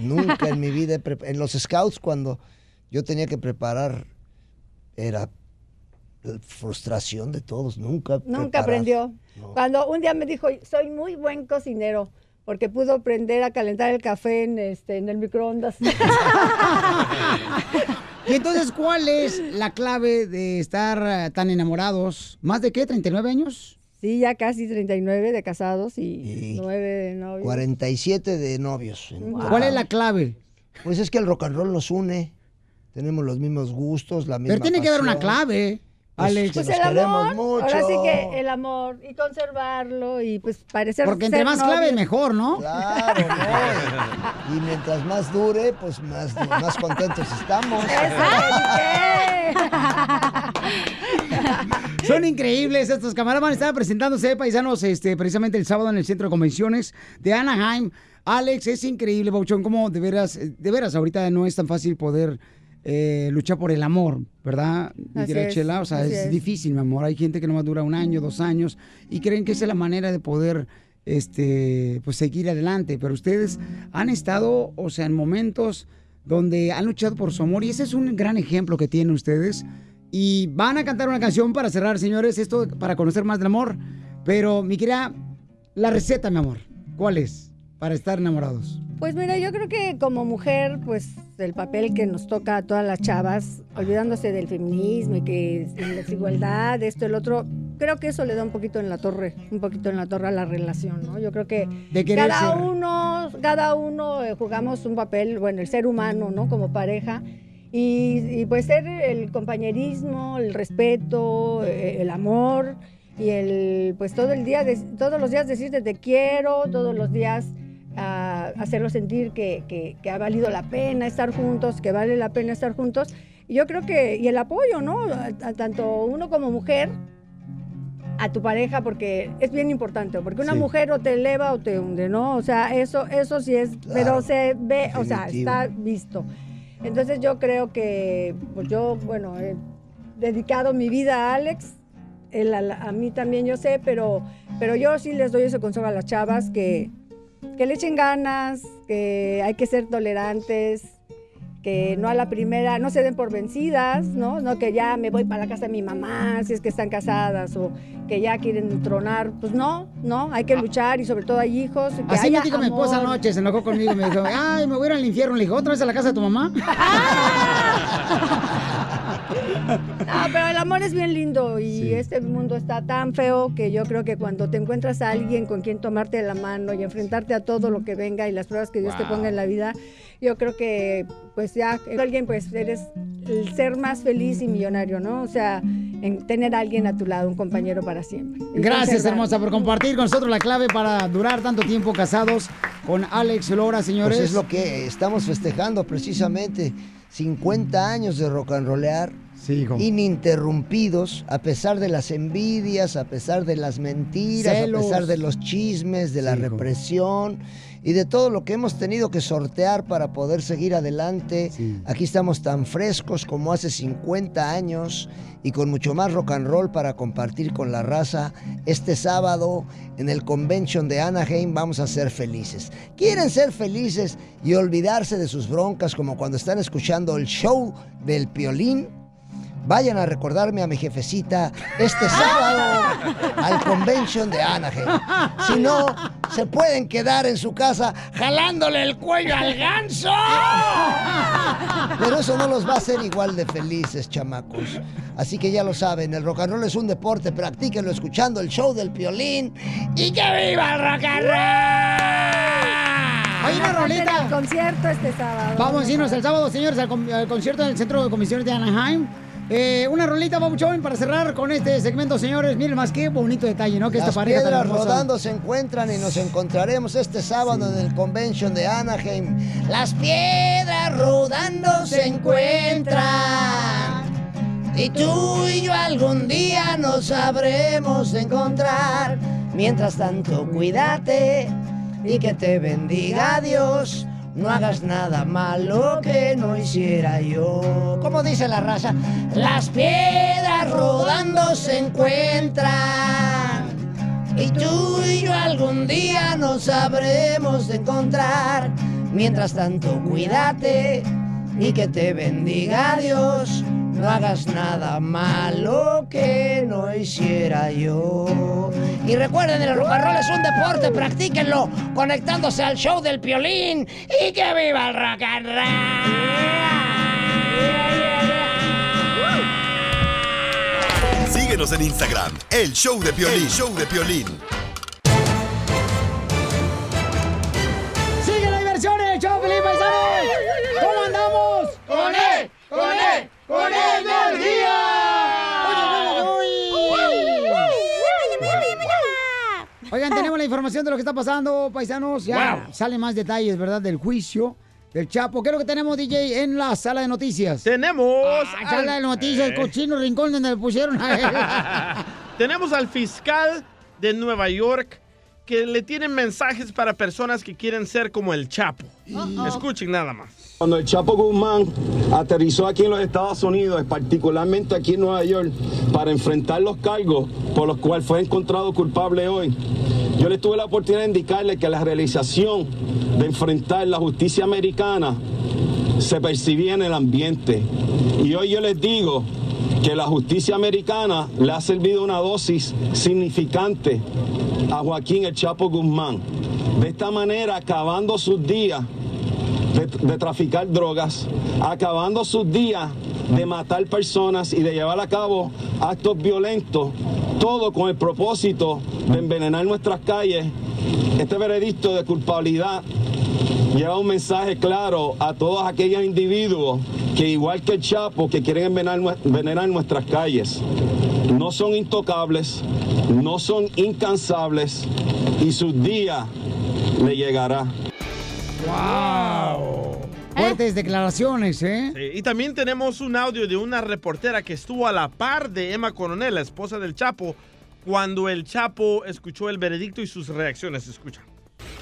nunca en mi vida, en los scouts cuando yo tenía que preparar, era frustración de todos, nunca. Nunca preparar. aprendió. Cuando un día me dijo, soy muy buen cocinero, porque pudo aprender a calentar el café en, este, en el microondas. Y entonces, ¿cuál es la clave de estar eh, tan enamorados? ¿Más de qué? ¿39 años? Sí, ya casi 39 de casados y 9 de novios. 47 de novios. ¿Cuál es la clave? Pues es que el rock and roll nos une. Tenemos los mismos gustos, la misma Pero tiene que haber una clave, Alex. Pues nos el queremos amor, mucho. ahora sí que el amor y conservarlo y pues parecer Porque entre ser más clave, mejor, ¿no? Claro, ¿no? Y mientras más dure, pues más, más contentos estamos. Son increíbles estos camaradas. Estar presentándose, paisanos, este, precisamente el sábado en el Centro de Convenciones de Anaheim. Alex, es increíble, Bauchón, como de veras, de veras, ahorita no es tan fácil poder eh, luchar por el amor, ¿verdad? Chela? O sea, es. difícil, mi amor. Hay gente que nomás dura un año, dos años, y creen que esa es la manera de poder este, pues seguir adelante. Pero ustedes han estado, o sea, en momentos donde han luchado por su amor, y ese es un gran ejemplo que tienen ustedes. Y van a cantar una canción para cerrar, señores, esto para conocer más del amor. Pero, mi querida, la receta, mi amor, ¿cuál es para estar enamorados? Pues mira, yo creo que como mujer, pues el papel que nos toca a todas las chavas, olvidándose del feminismo y que la desigualdad, esto, el otro, creo que eso le da un poquito en la torre, un poquito en la torre a la relación, ¿no? Yo creo que cada ser- uno, cada uno eh, jugamos un papel, bueno, el ser humano, ¿no? Como pareja. Y, y, pues ser el compañerismo, el respeto, eh, el amor y el pues todo el día, de- todos los días decirte te quiero, todos los días ah, hacerlo sentir que, que- que ha valido la pena estar juntos, que vale la pena estar juntos. Y yo creo que, y el apoyo, ¿no? A- a tanto uno como mujer, a tu pareja, porque es bien importante, porque una Sí. mujer o te eleva o te hunde, ¿no? O sea, eso, eso sí es, pero se ve, o sea, Definitivo. está visto. Entonces yo creo que, pues yo, bueno, he dedicado mi vida a Alex, él a, a mí también yo sé, pero, pero yo sí les doy ese consejo a las chavas que, que le echen ganas, que hay que ser tolerantes, que no a la primera, no se den por vencidas, ¿no? No que ya me voy para la casa de mi mamá, si es que están casadas, o que ya quieren tronar, pues no, no, hay que luchar y sobre todo hay hijos. que Así me dijo mi esposa amor. anoche, se enojó conmigo y me dijo, ay, me voy a ir al infierno. Le dije, ¿otra vez a la casa de tu mamá? No, pero el amor es bien lindo y este mundo está tan feo que yo creo que cuando te encuentras a alguien con quien tomarte la mano y enfrentarte a todo lo que venga y las pruebas que Dios te Wow. ponga en la vida, yo creo que pues ya alguien pues eres el ser más feliz y millonario, ¿no? O sea, en tener a alguien a tu lado, un compañero para siempre. Y Gracias, hermosa, por compartir con nosotros la clave para durar tanto tiempo casados con Alex Lora, señores. Pues es lo que estamos festejando precisamente. 50 años de rock and rollear. Ininterrumpidos, a pesar de las envidias, a pesar de las mentiras, Celos. a pesar de los chismes, de la represión y de todo lo que hemos tenido que sortear para poder seguir adelante. Aquí estamos tan frescos como hace 50 años y con mucho más rock and roll para compartir con la raza. Este sábado en el convention de Anaheim vamos a ser felices. ¿Quieren ser felices y olvidarse de sus broncas como cuando están escuchando el show del piolín? Vayan a recordarme a mi jefecita este sábado al convention de Anaheim. Si no, se pueden quedar en su casa jalándole el cuello al ganso. Pero eso no los va a hacer igual de felices, chamacos. Así que ya lo saben, el rock and roll es un deporte, practíquenlo escuchando el show del piolín. ¡Y que viva el rock and roll! Hay una rolita. El concierto este sábado. Vamos a irnos el sábado, señores, al, con- al concierto del Centro de Comisiones de Anaheim. Eh, una rolita, Babuchón, para cerrar con este segmento, señores. Miren más qué bonito detalle, ¿no? Que Las esta pareja tan piedras hermosa- rodando se encuentran y nos encontraremos este sábado en el convention de Anaheim. Las piedras rodando se encuentran. Y tú y yo algún día nos sabremos encontrar. Mientras tanto, cuídate y que te bendiga Dios. No hagas nada malo que no hiciera yo. Como dice la raza, las piedras rodando se encuentran. Y tú y yo algún día nos sabremos encontrar. Mientras tanto, cuídate y que te bendiga Dios. No hagas nada malo que no hiciera yo. Y recuerden, el rock and roll es un deporte, practíquenlo conectándose al show del piolín. Y que viva el rock and roll. Síguenos en Instagram, el show de Piolín, show de Piolín. La información de lo que está pasando, paisanos. Ya Wow. salen más detalles, ¿verdad? Del juicio del Chapo. ¿Qué es lo que tenemos, DJ, en la sala de noticias? Tenemos. Ah, sala de noticias, el Eh. cochino rincón donde le pusieron a él. Tenemos al fiscal de Nueva York que le tienen mensajes para personas que quieren ser como el Chapo. Escuchen nada más. Cuando el Chapo Guzmán aterrizó aquí en los Estados Unidos, particularmente aquí en Nueva York, para enfrentar los cargos por los cuales fue encontrado culpable hoy, yo le tuve la oportunidad de indicarle que la realización de enfrentar la justicia americana se percibía en el ambiente. Y hoy yo les digo que la justicia americana le ha servido una dosis significante a Joaquín el Chapo Guzmán. De esta manera, acabando sus días de, traficar drogas, acabando sus días de matar personas y de llevar a cabo actos violentos, todo con el propósito de envenenar nuestras calles. Este veredicto de culpabilidad lleva un mensaje claro a todos aquellos individuos que igual que el Chapo, que quieren envenenar nuestras calles, no son intocables, no son incansables y sus días le llegará. ¡Wow! Fuertes declaraciones, ¿eh? Sí, y también tenemos un audio de una reportera que estuvo a la par de Emma Coronel, la esposa del Chapo, cuando el Chapo escuchó el veredicto y sus reacciones. Escucha.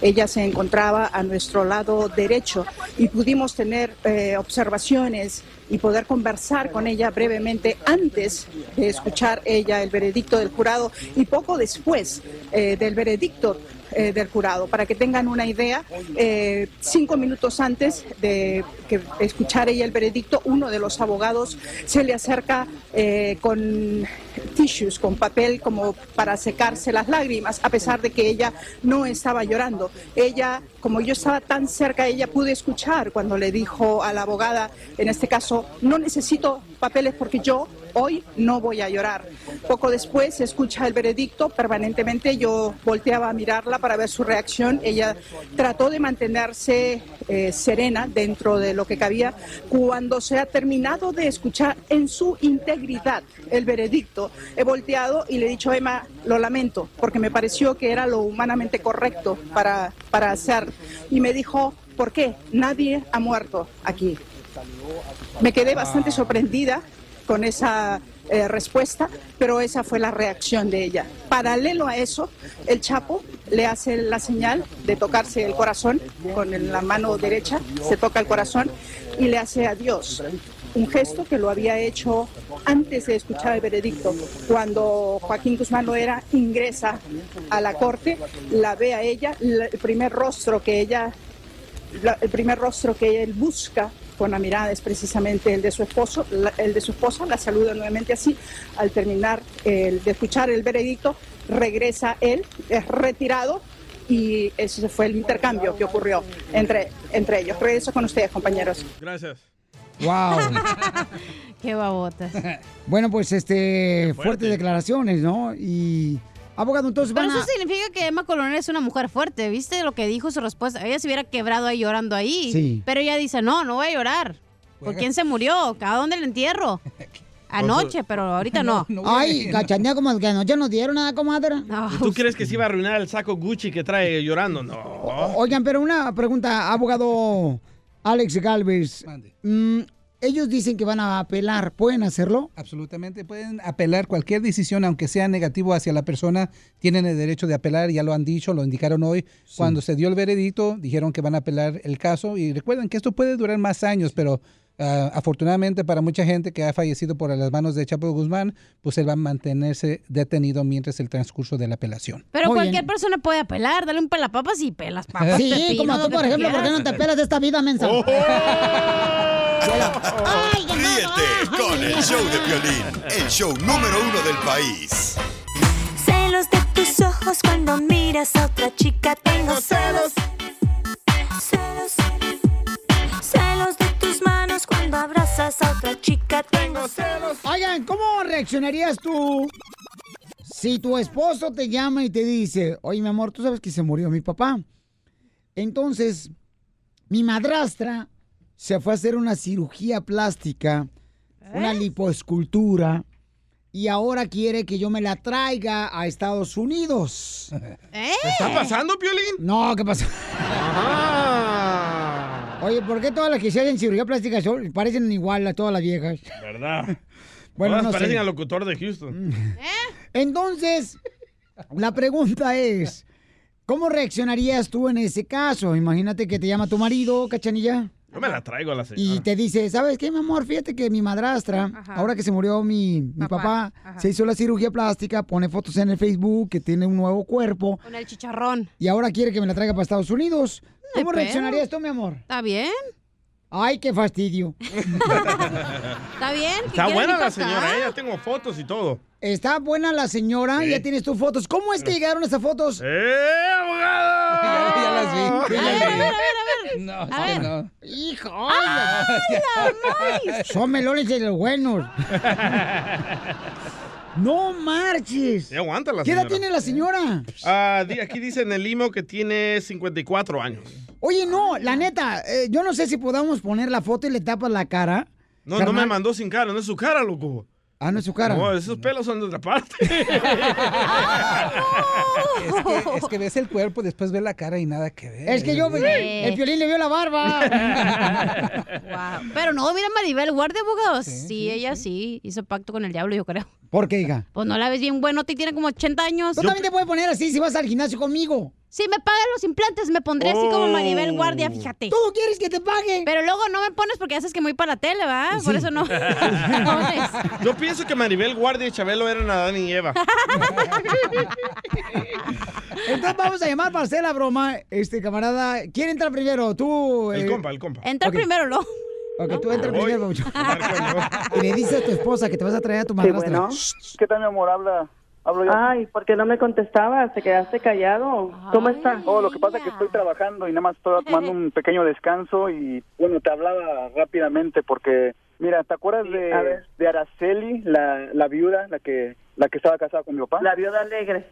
Ella se encontraba a nuestro lado derecho y pudimos tener eh, observaciones y poder conversar con ella brevemente antes de escuchar ella el veredicto del jurado y poco después eh, del veredicto eh, del jurado. Para que tengan una idea, eh, cinco minutos antes de que escuchar ella el veredicto, uno de los abogados se le acerca eh, con tissues, con papel como para secarse las lágrimas, a pesar de que ella no estaba llorando. Ella, como yo estaba tan cerca, ella pude escuchar cuando le dijo a la abogada, en este caso, no necesito papeles porque yo hoy no voy a llorar. Poco después se escucha el veredicto, permanentemente yo volteaba a mirarla para ver su reacción. Ella trató de mantenerse eh, serena dentro de lo que cabía. Cuando se ha terminado de escuchar en su integridad el veredicto, he volteado y le he dicho, Emma, lo lamento, porque me pareció que era lo humanamente correcto para, para hacer. Y me dijo, ¿por qué? Nadie ha muerto aquí. Me quedé bastante sorprendida con esa eh, respuesta, pero esa fue la reacción de ella. Paralelo a eso, el Chapo le hace la señal de tocarse el corazón con la mano derecha, se toca el corazón y le hace adiós. Un gesto que lo había hecho antes de escuchar el veredicto. Cuando Joaquín Guzmán Loera ingresa a la corte, la ve a ella, la- el primer rostro que ella la- el primer rostro que él busca con la mirada es precisamente el de su esposo, el de su esposa, la saluda nuevamente así. Al terminar el- de escuchar el veredicto, regresa él, es retirado y ese fue el intercambio que ocurrió entre, entre ellos. Regreso con ustedes, compañeros. Gracias. ¡Wow! Qué babotas. Bueno, pues este, fuerte. fuertes declaraciones, ¿no? Y abogado, entonces Pero van eso a... significa que Emma Coronel es una mujer fuerte. ¿Viste lo que dijo su respuesta? Ella se hubiera quebrado ahí llorando ahí. Sí. Pero ella dice, no, no voy a llorar. ¿Por quién se murió? ¿A dónde le entierro? Anoche, pero ahorita no. Ay, cachanea como que anoche nos dieron nada, comadre. ¿Y tú crees que se iba a arruinar el saco Gucci que trae llorando? No. Oigan, pero una pregunta, abogado Alex Galvez. Mm, ellos dicen que van a apelar. ¿Pueden hacerlo? Absolutamente, pueden apelar cualquier decisión, aunque sea negativo hacia la persona, tienen el derecho de apelar, ya lo han dicho, lo indicaron hoy. Cuando se dio el veredicto, dijeron que van a apelar el caso y recuerden que esto puede durar más años, pero ah, afortunadamente para mucha gente que ha fallecido por las manos de Chapo Guzmán, pues él va a mantenerse detenido mientras el transcurso de la apelación. Pero cualquier persona puede apelar, dale un pelapapas y pelas papas. Sí, como tú, por ejemplo, ¿por qué no te pelas de esta vida, mensa? Ríete con el show de violín, el show número uno del país. Celos de tus ojos cuando miras a otra chica. Tengo celos. Celos. Celos de tus manos cuando abrazas a otra chica. Tengo celos. Oigan, ¿cómo reaccionarías tú si tu esposo te llama y te dice, oye, mi amor, tú sabes que se murió mi papá? Entonces, mi madrastra se fue a hacer una cirugía plástica, una lipoescultura, y ahora quiere que yo me la traiga a Estados Unidos. ¿Eh? ¿Está pasando, Piolín? No, ¿qué pasa? Oye, ¿por qué todas las que se hacen cirugía plástica son- parecen igual a todas las viejas? ¿Verdad? Bueno, Todas no sé. parecen al locutor de Houston. Entonces, la pregunta es, ¿cómo reaccionarías tú en ese caso? Imagínate que te llama tu marido, cachanilla, Yo me la traigo a la señora. y te dice, ¿sabes qué, mi amor? Fíjate que mi madrastra, ahora que se murió mi, mi papá, se hizo la cirugía plástica, pone fotos en el Facebook, que tiene un nuevo cuerpo, Con el chicharrón. y ahora quiere que me la traiga para Estados Unidos. ¿Cómo reaccionarías tú, mi amor? ¿Está bien? Ay, qué fastidio. ¿Está bien? ¿Qué Está buena la señora, acá? ¿eh? Ya tengo fotos y todo. Está buena la señora, ya tienes tus fotos. ¿Cómo es que llegaron esas fotos? ¡Eh, abogado! Las vi. A ver, a ver, a ver, a ver. No, A ver. no. Hijo, ¡Ah, ay, son melones de los buenos. No marches. Aguanta la ¿Qué edad tiene la señora? Ah, aquí dice en el limo que tiene 54 años. Oye, no, la neta, eh, yo no sé si podamos poner la foto y le tapas la cara. No, no me mandó sin cara, no es su cara, loco. Ah, no es su cara. No, esos pelos son de otra parte. Es que, es que ves el cuerpo, después ves la cara y nada que ver. Es que yo, el piolín le vio la barba. Wow. Pero no, mira Maribel, guarde abogados. Sí, ella sí hizo pacto con el diablo, yo creo. ¿Por qué, hija? Pues no la ves bien bueno, te tiene como 80 años. Tú también te puedes poner así si vas al gimnasio conmigo. Si me pagan los implantes, me pondré así como Maribel Guardia, fíjate. ¿Tú quieres que te pague? Pero luego no me pones porque haces que me voy para la tele, ¿va? Por Sí. eso no. Yo pienso que Maribel Guardia y Chabelo eran Adán y Eva. Entonces vamos a llamar para hacer la broma. Este camarada, ¿quién entra primero? Tú. El eh, compa, el compa. Entra primero, ¿no? Ok, tú entra Voy. primero, Pabuchón. Y le dices a tu esposa que te vas a traer a tu Sí, madrastra. bueno. ¿Qué tal, mi amor? Habla, hablo yo. Ay, ¿por qué no me contestabas? ¿Te quedaste callado? ¿Cómo estás? Oh, lo que pasa es que estoy trabajando y nada más estoy tomando un pequeño descanso y bueno, te hablaba rápidamente porque mira, ¿te acuerdas a de, de Araceli, la, la viuda, la que la que estaba casada con mi papá? La viuda alegre.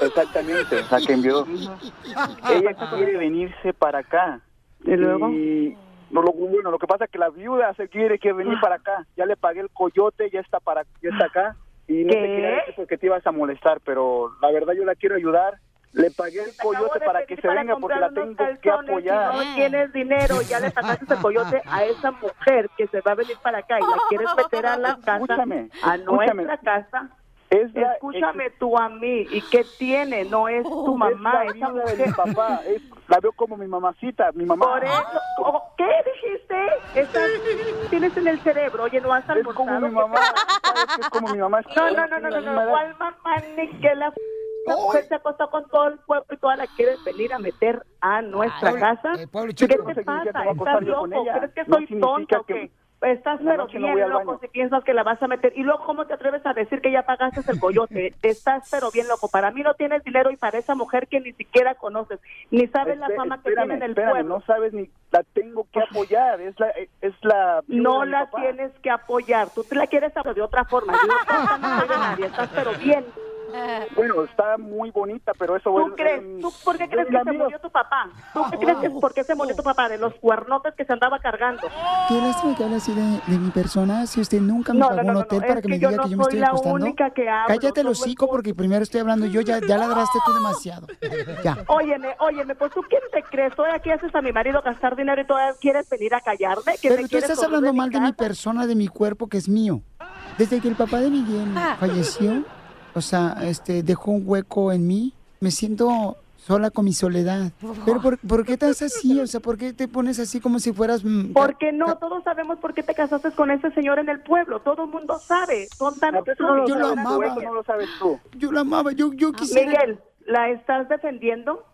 Exactamente, sea, que envió. Ella quiere venirse para acá. ¿Y luego? no, lo, bueno, lo que pasa es que la viuda se quiere que venir para acá. Ya le pagué el coyote, ya está para ya está acá. Y no te ¿Qué? quería decir porque te ibas a molestar, pero la verdad yo la quiero ayudar. Le pagué el coyote para que se para venga porque la tengo que apoyar. No tienes dinero, ya le pagaste el coyote a esa mujer que se va a venir para acá y la quieres meter a la casa, Escúchame, a escúchame. nuestra casa. Es la- Escúchame tú a mí, ¿y qué tiene? No es tu mamá, es la esa viuda de mi papá. es- la veo como mi mamacita, mi mamá. Por eso, oh, ¿qué dijiste? Estás, tienes en el cerebro, oye, no has almorzado. como mi mamá, sabes que es como mi mamá. No, no, no, no, no, no, ¿cuál mamá ni que la, la mujer se acostó con todo el pueblo y toda la quieres venir a meter a nuestra Ay, casa? el pueblo ¿Qué te No que pasa? ¿Estás loco? ¿Crees que No soy significa tonta o que qué? Estás pero no bien loco si piensas que la vas a meter. Y luego, ¿cómo te atreves a decir que ya pagaste el coyote? Estás pero bien loco. Para mí no tienes dinero y para esa mujer que ni siquiera conoces, ni sabes la fama que tiene en el espérame, pueblo. No sabes ni la tengo que apoyar. Es la, es la. No la papá. tienes que apoyar. Tú te la quieres apoyar de otra forma. Yo no tonta no soy de nadie. Estás pero bien Bueno, está muy bonita, pero eso... ¿Tú es- crees? es- ¿Tú por qué crees es que se murió tu papá? ¿Tú qué crees que por qué se murió tu papá? De los cuernotes que se andaba cargando. Qué lástima que habla así de, de mi persona. Si usted nunca me No, pagó no, no, un hotel no, para que que me diga no que yo me estoy la acostando. única que hablo, Cállate el hocico porque primero estoy hablando yo. Ya, ya ladraste tú demasiado. Ya. Óyeme, óyeme, pues tú quién te crees, todavía aquí haces a mi marido gastar dinero y todavía quieres venir a callarme, que Pero tú estás hablando mi mal de mi persona, de mi cuerpo, que es mío. Desde que el papá de Miguel falleció, o sea, este, dejó un hueco en mí, me siento sola con mi soledad. Pero ¿por, por qué estás así? O sea, ¿por qué te pones así como si fueras... mm, Porque no, todos sabemos por qué te casaste con ese señor en el pueblo, todo el mundo sabe, son tan lo Yo lo sabes tú, amaba. no lo sabes tú. Yo la amaba, yo, yo quisiera... Miguel, ¿la estás defendiendo?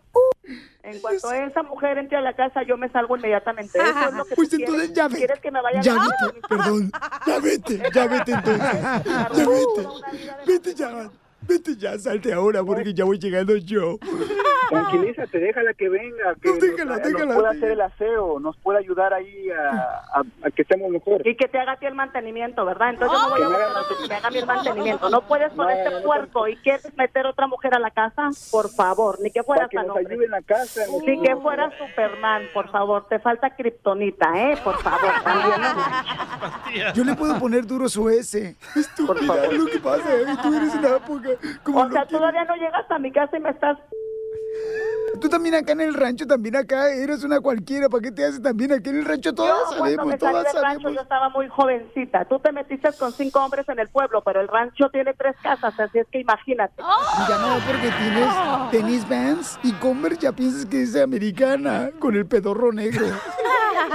En cuanto esa mujer entre a la casa, yo me salgo inmediatamente. Eso es lo que Pues tú entonces quieres. ya ve. ¿Quieres que me vaya Ya a vete, perdón. Ya vete, ya vete entonces. Ya vete. Vete ya. Vete ya, salte ahora porque ya voy llegando yo. Tranquilízate, déjala que venga, que nos- déjala, nos, déjala, pueda hacer el aseo, nos pueda ayudar ahí a, a- a que estemos mejor. Y que te haga a ti el mantenimiento, ¿verdad? Entonces yo no voy a haga votar que me haga a mí el mantenimiento. No puedes con este puerco y quieres meter otra mujer a la casa, por favor, ni que fueras tan nos hombre. ayude en la casa. Ni que fueras Superman, por favor. Te falta kriptonita, ¿eh? Por favor, también. Yo le puedo poner duro su S. Estúpida, es lo que pasa. ¿eh? Tú eres una poca. O sea, todavía no llegas a mi casa y me estás... Tú también acá en el rancho, también acá eres una cualquiera. ¿Para qué te haces también aquí en el rancho? Todas Yo cuando sabemos, me salí todas del rancho sabemos. yo estaba muy jovencita. Tú te metiste con cinco hombres en el pueblo, pero el rancho tiene tres casas, así es que imagínate. Ya no, porque tienes tenis Vans y Converse ya piensas que es americana con el pedorro negro.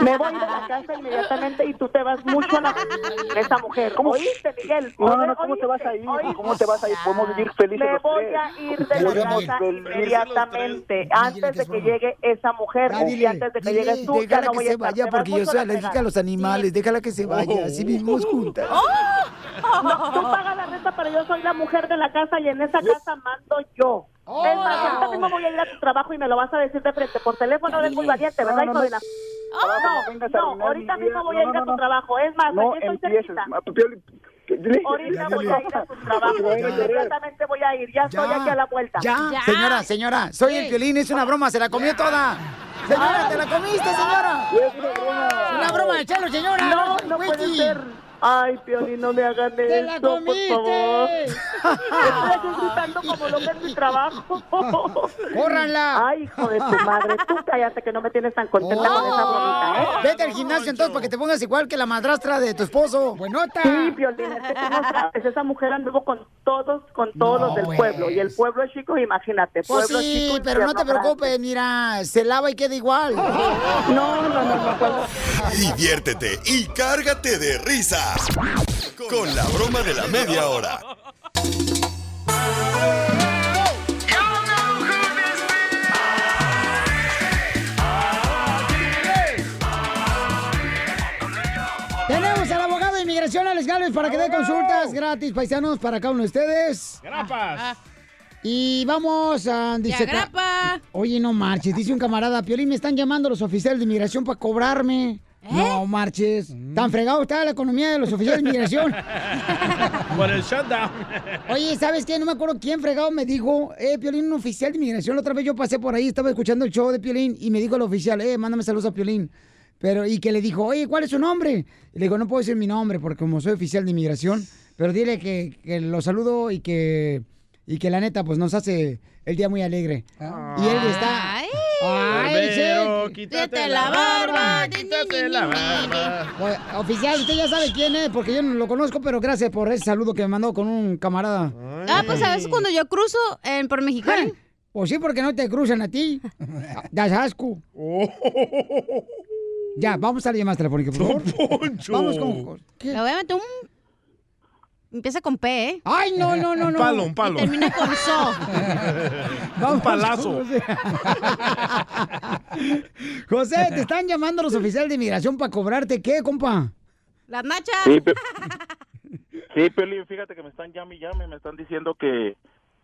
Me voy de la casa inmediatamente y tú te vas mucho a la esa mujer. ¿Oíste, Miguel? No, no, no, ¿cómo te vas a ir? ¿Cómo te vas a ir? Podemos vivir felices Me los voy tres. a ir de la casa fel- antes de que llegue esa mujer y antes de que dile, llegues tú, ya déjala no que voy se vaya porque yo soy alérgica a los animales. Déjala que se vaya. Así vivimos juntas. No, tú pagas la renta, pero yo soy la mujer de la casa y en esa casa mando yo. Es más, ahorita mismo voy a ir a tu trabajo y me lo vas a decir de frente por teléfono, eres muy valiente, ¿verdad, No, no, no. de ahorita mi mismo voy a ir a tu trabajo. Es más, aquí estoy cerquita. Ahorita voy a ir a tu trabajo. Inmediatamente voy a ir. Ya estoy aquí a la vuelta. Ya, señora, señora, soy el violín, es una broma, se la comió toda. Señora, te la comiste, señora. Es una broma. Es una broma, échalo, señora. No, no puede ser. Ay, Pioli, no me hagan ¡Te eso, la por comiste! favor. Estoy gritando como loca en mi trabajo. ¡Córranla! Ay, hijo de tu madre. Tú cállate que no me tienes tan contenta con esa bromita, ¿eh? Vete al gimnasio entonces para que te pongas igual que la madrastra de tu esposo. Buenota. Sí, Piolín, es que tú no sabes, esa mujer anduvo con todos, con todos los del pues. pueblo. Y el pueblo es chico, imagínate. Pues Pueblo sí, chico, pero no te preocupes, mira, se lava y queda igual. grande. No, no, no, no puedo. Diviértete y cárgate de con la broma de la media hora. Tenemos al abogado de inmigración, Alex Gálvez, para que dé consultas gratis, paisanos, para cada uno de ustedes. Grapas. Y vamos a... Dice, grapa. Oye, no marches, dice un camarada, Piolín, me están llamando los oficiales de inmigración para cobrarme. No marches. Tan fregado está la economía de los oficiales de inmigración. Por el shutdown. Oye, ¿sabes qué? No me acuerdo quién fregado me dijo, eh, Piolín, un oficial de inmigración. La otra vez yo pasé por ahí, estaba escuchando el show de Piolín y me dijo el oficial, eh, mándame saludos a Piolín. Pero, y que le dijo, oye, ¿cuál es su nombre? Y le digo, no puedo decir mi nombre porque como soy oficial de inmigración, pero dile que, que lo saludo y que, y que la neta, pues nos hace el día muy alegre. Y él está... Ay. Ay, Quítate la barba, quítate la barba. Oficial, usted ya sabe quién es, porque yo no lo conozco, pero gracias por ese saludo que me mandó con un camarada. Ah, pues a veces cuando yo cruzo en, por Mexicali. Pues sí, porque no te cruzan a ti. Das asco. Ya, vamos a la llamada telefónica, por favor. Vamos con... Le voy a meter un... Empieza con P, ¿eh? ¡Ay, no, no, no, Un no! palo, un palo. Y termina con So. Un palazo. José. José, te están llamando los oficiales de inmigración para cobrarte qué, compa. Las nachas. Sí, pe- sí, Piolín, fíjate que me están llame y llame, me están diciendo que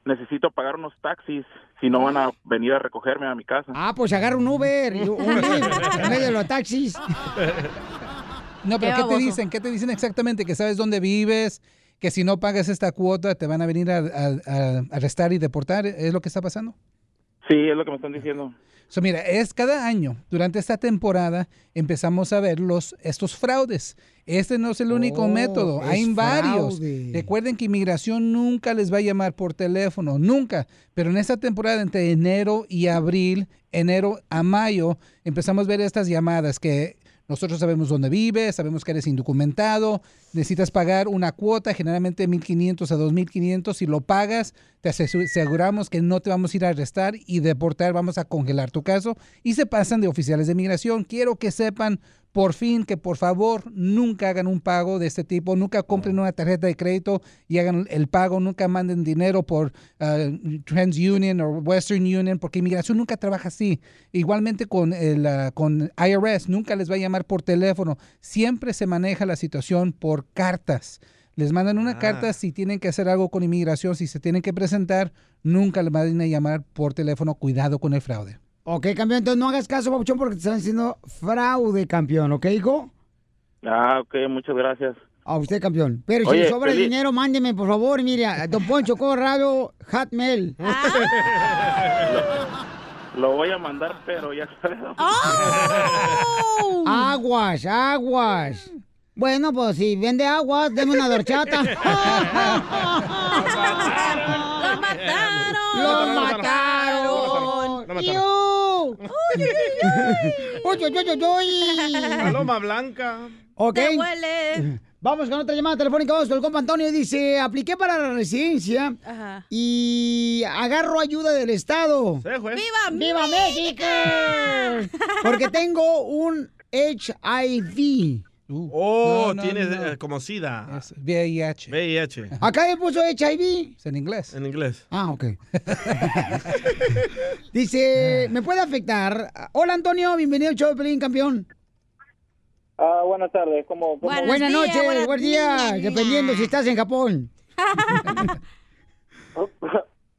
necesito pagar unos taxis si no van a venir a recogerme a mi casa. Ah, pues agarra un Uber y un Lyft en medio de los taxis. No, pero Qué ¿qué te dicen? ¿Qué te dicen exactamente? Que sabes dónde vives que si no pagas esta cuota te van a venir a, a- a arrestar y deportar. ¿Es lo que está pasando? Sí, es lo que me están diciendo. So, mira, es cada año, durante esta temporada, empezamos a ver los, estos fraudes. Este no es el único Oh, método, hay varios. fraude. Recuerden que inmigración nunca les va a llamar por teléfono, nunca. Pero en esta temporada, entre enero y abril, enero a mayo, empezamos a ver estas llamadas que nosotros sabemos dónde vives, sabemos que eres indocumentado, necesitas pagar una cuota, generalmente 1.500 a 2.500. Si lo pagas, te aseguramos que no te vamos a ir a arrestar y deportar, vamos a congelar tu caso. Y se pasan de oficiales de migración. Quiero que sepan, por fin, que por favor nunca hagan un pago de este tipo, nunca compren una tarjeta de crédito y hagan el pago, nunca manden dinero por ah, TransUnion o Western Union, porque inmigración nunca trabaja así. Igualmente con, el, ah, con IRS, nunca les va a llamar por teléfono, siempre se maneja la situación por cartas. Les mandan una carta si tienen que hacer algo con inmigración, si se tienen que presentar, nunca les van a llamar por teléfono. Cuidado con el fraude. Ok, campeón, entonces no hagas caso, Papuchón, porque te están haciendo fraude, campeón, ¿ok, hijo? Ah, ok, muchas gracias. A usted, campeón. Pero si le sobra Piolín. dinero, mándeme, por favor, mire, a Don Poncho Corrado, Hotmail. Lo voy a mandar, pero ya sabes. Aguas, aguas. Bueno, pues si vende aguas, deme una dorchata. ¡Lo mataron! ¡Lo mataron! ¡Iu! ¡Uy, uy, uy, uy, uy! Paloma blanca. Ok. Te huele. Vamos con otra llamada telefónica. Vamos con el compa Antonio. Dice, apliqué para la residencia Ajá. y agarro ayuda del Estado. ¡Viva, ¡Viva México! Porque tengo un HIV. Oh, No, no, tienes no. eh, como SIDA. VIH. VIH. Acá le puso HIV. Es en inglés. En inglés. Ah, ok. Dice, ¿me puede afectar? Hola, Antonio. Bienvenido al show de Pelín, campeón. Ah, buenas tardes. ¿Cómo, cómo- Buenas, noches, buenos días. Dependiendo si estás en Japón.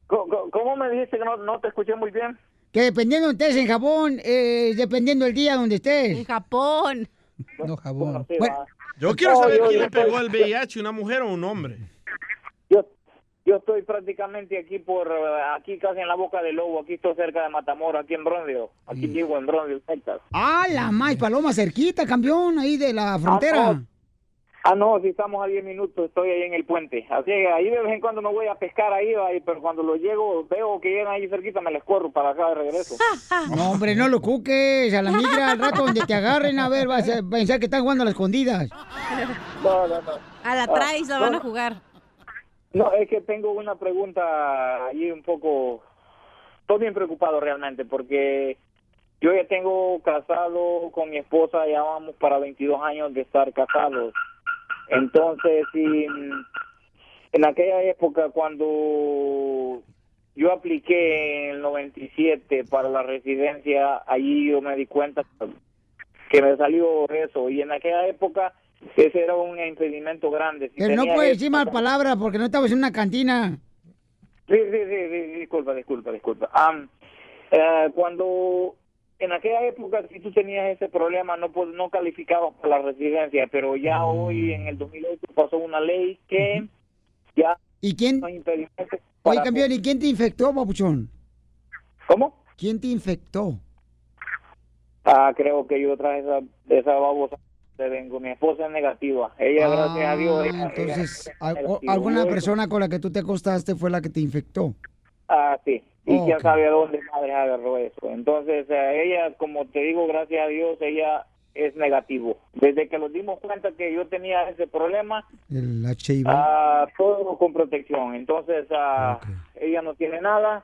¿Cómo, cómo me dijiste que no, no te escuché muy bien? Que dependiendo donde estés en Japón, eh, dependiendo el día donde estés. En Japón. No jabón. Bueno, Yo quiero No, saber yo- quién yo le pegó estoy- el VIH, una mujer o un hombre. yo, yo estoy prácticamente aquí por, eh, aquí casi en la boca del lobo, aquí estoy cerca de Matamoros, aquí en Bronzeville. Aquí vivo en Texas. Ah, la más paloma cerquita, campeón, ahí de la frontera. Ah, no, si estamos a 10 minutos, estoy ahí en el puente. Así que ahí de vez en cuando me voy a pescar ahí, ahí, pero cuando lo llego, veo que llegan ahí cerquita, me les corro para acá de regreso. No, hombre, no lo cuques. A la migra, al rato donde te agarren, a ver, vas a pensar que están jugando a las escondidas. No, no, no. A la Ah, traes la van a no. jugar. No, es que tengo una pregunta ahí un poco... Estoy bien preocupado realmente porque yo ya tengo casado con mi esposa, ya vamos para 22 años de estar casados. Entonces, mm, en aquella época cuando yo apliqué en el 97 para la residencia, allí yo me di cuenta que me salió eso y en aquella época ese era un impedimento grande. Si Pero no puedes decir mal palabras porque no estabas en una cantina. Sí, sí, sí, sí, disculpa, disculpa, disculpa. Am, eh, cuando en aquella época, si tú tenías ese problema, no no calificabas para la residencia, pero ya hoy, en el 2008, pasó una ley que ya ¿Y quién? Oye, campeón, ¿y quién te infectó, papuchón? ¿Cómo? ¿Quién te infectó? Ah, creo que yo traje esa, esa babosa vengo. Mi esposa es negativa. Ella, gracias a Dios, ella- Ah, Entonces, ella negativa. alguna persona con la que tú te acostaste fue la que te infectó. Ah, sí. Y Oh, quién ok. sabe a dónde madre agarró eso. Entonces, eh, ella, como te digo, gracias a Dios, ella es negativo. Desde que nos dimos cuenta que yo tenía ese problema, El HIV. ah, todo con protección. Entonces, ah, ella no tiene nada,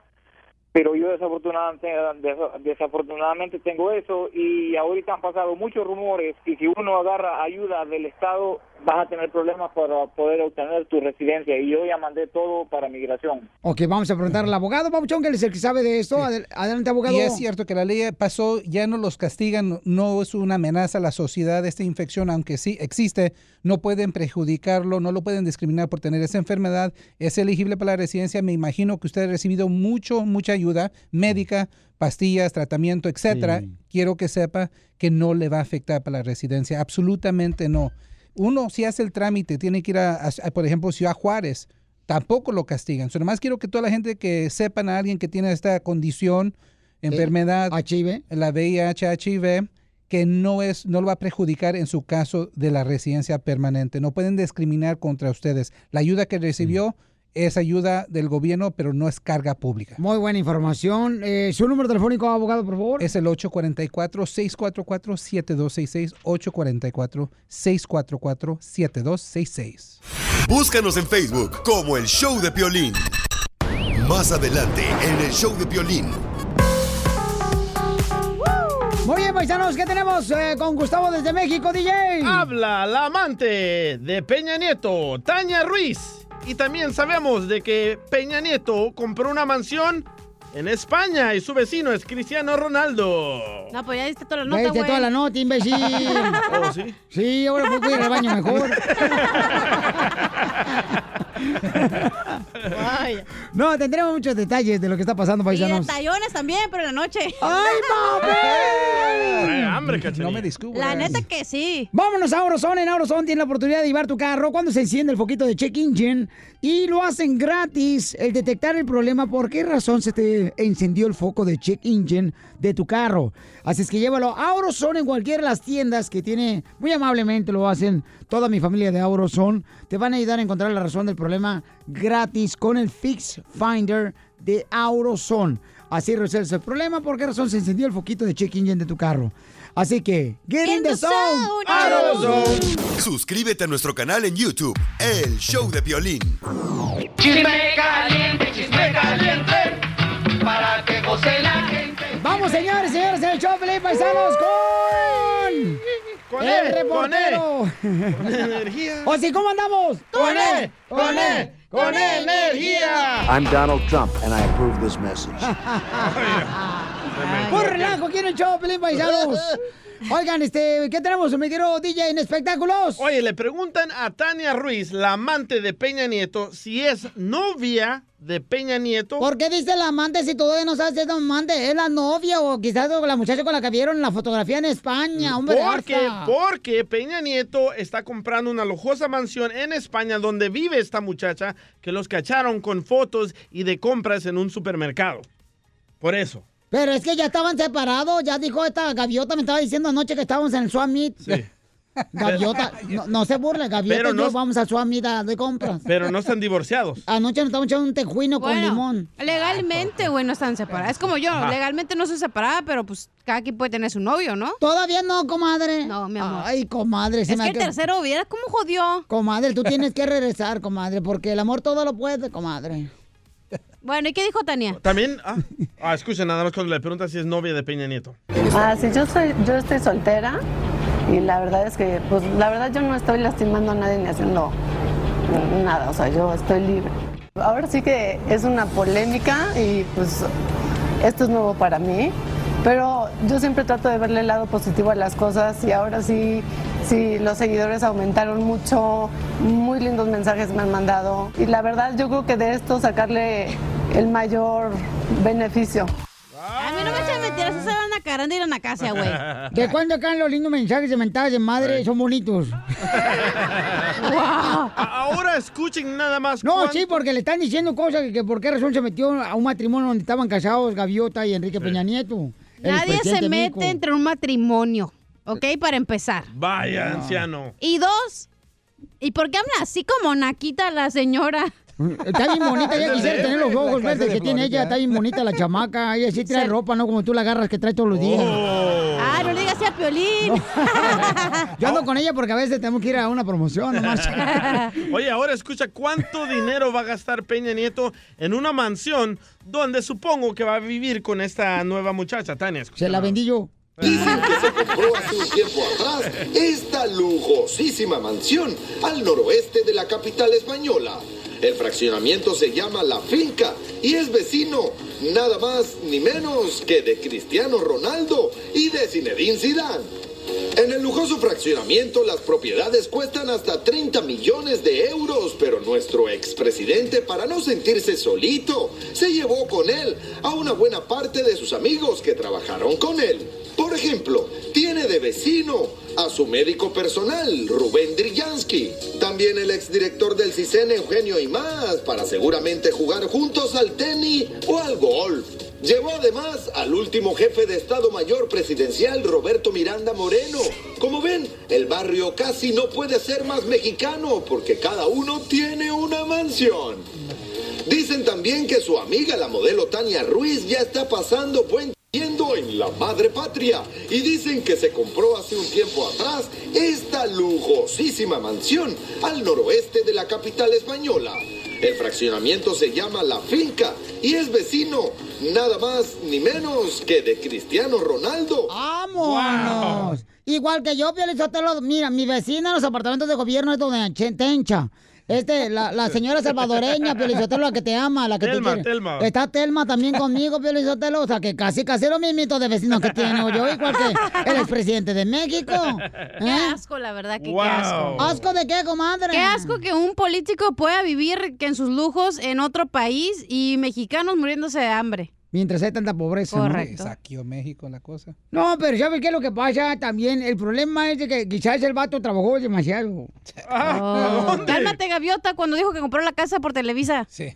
pero yo desafortunadamente, des- desafortunadamente tengo eso y ahorita han pasado muchos rumores y si uno agarra ayuda del Estado, vas a tener problemas para poder obtener tu residencia. Y yo ya mandé todo para migración. Ok, vamos a preguntar al abogado, papuchón, que él es el que sabe de esto. Adel- Adelante, abogado. Y es cierto que la ley pasó, ya no los castigan, no es una amenaza a la sociedad esta infección, aunque sí existe, no pueden perjudicarlo, no lo pueden discriminar por tener esa enfermedad, es elegible para la residencia. Me imagino que usted ha recibido mucho, mucha ayuda médica, pastillas, tratamiento, etcétera. Quiero que sepa que no le va a afectar para la residencia, absolutamente no. Uno si hace el trámite tiene que ir a, a- por ejemplo, Ciudad Juárez, tampoco lo castigan. So, nomás quiero que toda la gente que sepan a alguien que tiene esta condición, enfermedad, la VIH, HIV, que no es, no lo va a perjudicar en su caso de la residencia permanente. No pueden discriminar contra ustedes. La ayuda que recibió es ayuda del gobierno, pero no es carga pública. Muy buena información. Eh, ¿Su número telefónico, abogado, por favor? Es el 844-644-7266, 844-644-7266. Búscanos en Facebook como El Show de Piolín. Más adelante en El Show de Piolín. Muy bien, paisanos, ¿qué tenemos eh, con Gustavo desde México, DJ? Habla la amante de Peña Nieto, Tania Ruiz. Y también sabemos de que Peña Nieto compró una mansión en España y su vecino es Cristiano Ronaldo. No, pues ya diste toda la Ya nota, diste güey. toda la nota, imbécil. ¿Oh, sí? Sí, ahora voy a ir al baño mejor. Vaya. No, tendremos muchos detalles de lo que está pasando, Y paisanos. detallones también, pero en la noche. ¡Ay, Trae hambre. No me descubras. La neta que sí. Vámonos a Auroson. En Auroson tiene la oportunidad de llevar tu carro cuando se enciende el foquito de check engine y lo hacen gratis. El detectar el problema, por qué razón se te encendió el foco de check engine de tu carro. Así es que llévalo a Auroson en cualquiera de las tiendas que tiene. Muy amablemente lo hacen. Toda mi familia de Auroson te van a ayudar a encontrar la razón del problema gratis con el Fix Finder de Auroson. Así resuelves el problema, por qué razón se encendió el foquito de check engine de tu carro. Así que, get in the zone, AutoZone. Suscríbete a nuestro canal en YouTube, El Show de Piolín. Chisme caliente, chisme caliente, para que goce la gente. Vamos, señores, señores, el show, Felipe Paisanos, con... Con el él, reportero. Con energía. O sí, ¿cómo andamos? Con él, con él, con energía. I'm Donald Trump, and I approve this message. Por relajo, aquí en el show, Paisanos. Oigan, este, ¿qué tenemos, mi querido DJ en espectáculos? Oye, le preguntan a Tania Ruiz, la amante de Peña Nieto, si es novia de Peña Nieto. ¿Por qué dice la amante si todavía no sabes si es la amante? ¿Es la novia o quizás la muchacha con la que vieron la fotografía en España? Hombre, Porque, porque Peña Nieto está comprando una lujosa mansión en España donde vive esta muchacha que los cacharon con fotos y de compras en un supermercado. Por eso. Pero es que ya estaban separados, ya dijo esta gaviota, me estaba diciendo anoche que estábamos en el Swap Meet. Gaviota, no, no se burle, gaviota Pero y yo no- vamos al a- de compras. Pero no están divorciados. Anoche nos estamos echando un tejuino con limón. legalmente, güey, no están separadas. Es como yo, Ajá. legalmente no soy separada, pero pues cada quien puede tener su novio, ¿no? Todavía no, comadre. No, mi amor. Ay, comadre. se Es me que el tercero, ¿vieras cómo jodió? Comadre, tú tienes que regresar, comadre, porque el amor todo lo puede, comadre. Bueno, ¿y qué dijo Tania? También, ah, ah, escucha nada más cuando le preguntan si es novia de Peña Nieto. Ah, sí, yo soy, yo estoy soltera y la verdad es que, pues, la verdad yo no estoy lastimando a nadie ni haciendo nada, o sea, yo estoy libre. Ahora sí que es una polémica y pues esto es nuevo para mí, pero yo siempre trato de verle el lado positivo a las cosas y ahora sí, sí, los seguidores aumentaron mucho, muy lindos mensajes me han mandado y la verdad yo creo que de esto sacarle el mayor beneficio. A mí no me echen mentiras, esa era una caranda y una casa, güey. ¿De cuándo acá los lindos mensajes de mentadas de madre son bonitos? A- Ahora escuchen nada más. No, sí, porque le están diciendo cosas que, que por qué razón se metió a un matrimonio donde estaban casados Gaviota y Enrique Peña Nieto. Nadie se mete entre un matrimonio, ¿ok? Para empezar. Vaya, anciano. Y dos, ¿y por qué habla así como naquita la señora? Está bien bonita, ya quisiera tener los ojos verdes de que tiene ella, está bien bonita la chamaca, ella sí trae ropa, no como tú la agarras que trae todos los días. Ah, no le digas así a Piolín. Yo ando con ella porque a veces tenemos que ir a una promoción, no. Oye, ahora escucha cuánto dinero va a gastar Peña Nieto en una mansión donde supongo que va a vivir con esta nueva muchacha, Tania. Se la vendí yo. Dicen que se compró hace un tiempo atrás esta lujosísima mansión al noroeste de la capital española. El fraccionamiento se llama La Finca y es vecino nada más ni menos que de Cristiano Ronaldo y de Zinedine Zidane. En el lujoso fraccionamiento las propiedades cuestan hasta 30 millones de euros, pero nuestro expresidente, para no sentirse solito, se llevó con él a una buena parte de sus amigos que trabajaron con él. Por ejemplo, tiene de vecino a su médico personal, Rubén Drillansky. También el exdirector del CISEN, Eugenio y más, para seguramente jugar juntos al tenis o al golf. Llevó además al último jefe de Estado Mayor presidencial, Roberto Miranda Moreno. Como ven, el barrio casi no puede ser más mexicano porque cada uno tiene una mansión. Dicen también que su amiga, la modelo Tania Ruiz, ya está pasando buen tiempo en la madre patria. Y dicen que se compró hace un tiempo atrás esta lujosísima mansión al noroeste de la capital española. El fraccionamiento se llama La Finca y es vecino nada más ni menos que de Cristiano Ronaldo. ¡Vámonos! Igual que yo, Piolizotelo, mira, mi vecina en los apartamentos de gobierno es donde Tencha. Este, la, la señora salvadoreña, Piolizotelo, la que te ama, la que Telma, te. Telma. Está Telma también conmigo, Piolizotelo, o sea, que casi, casi lo mismito de vecinos que tengo yo, igual que el expresidente de México. Qué ¿Eh? asco, la verdad, que Wow. qué asco. ¿Asco de qué, comadre? Qué asco que un político pueda vivir que en sus lujos en otro país y mexicanos muriéndose de hambre. Mientras hay tanta pobreza, ¿no? Correcto. Saqueó México la cosa. No, pero ¿sabes qué es lo que pasa también? El problema es de que quizás el vato trabajó demasiado. Oh, Cálmate, gaviota, cuando dijo que compró la casa por Televisa. Sí.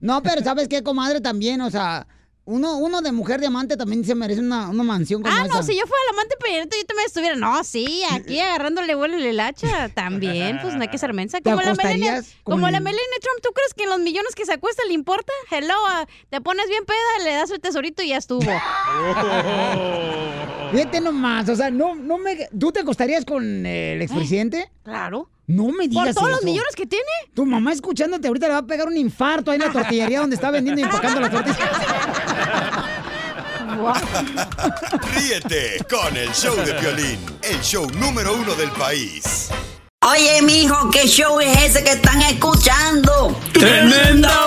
No, pero ¿sabes qué, comadre? También, o sea, uno, uno de mujer diamante también se merece una, una mansión como Ah, no, esa. si yo fuera la amante Peña Nieto, yo también estuviera. No, sí, aquí agarrándole vuelo el hacha. También, pues no hay que ser mensa. ¿Te Como la Melania, con como la el- Melania Trump, ¿tú crees que en los millones que se acuesta le importa? Hello, ah, te pones bien peda, le das el tesorito y ya estuvo. Fíjate nomás, o sea, no, no me... ¿Tú te acostarías con el expresidente? Claro. No me digas ¿Por todos los millones que tiene? Tu mamá escuchándote ahorita le va a pegar un infarto ahí en la tortillería donde está vendiendo y empacando las tortillas. Ríete con el show de violín, el show número uno del país. Oye, mijo, ¿qué show es ese que están escuchando? ¡Tremenda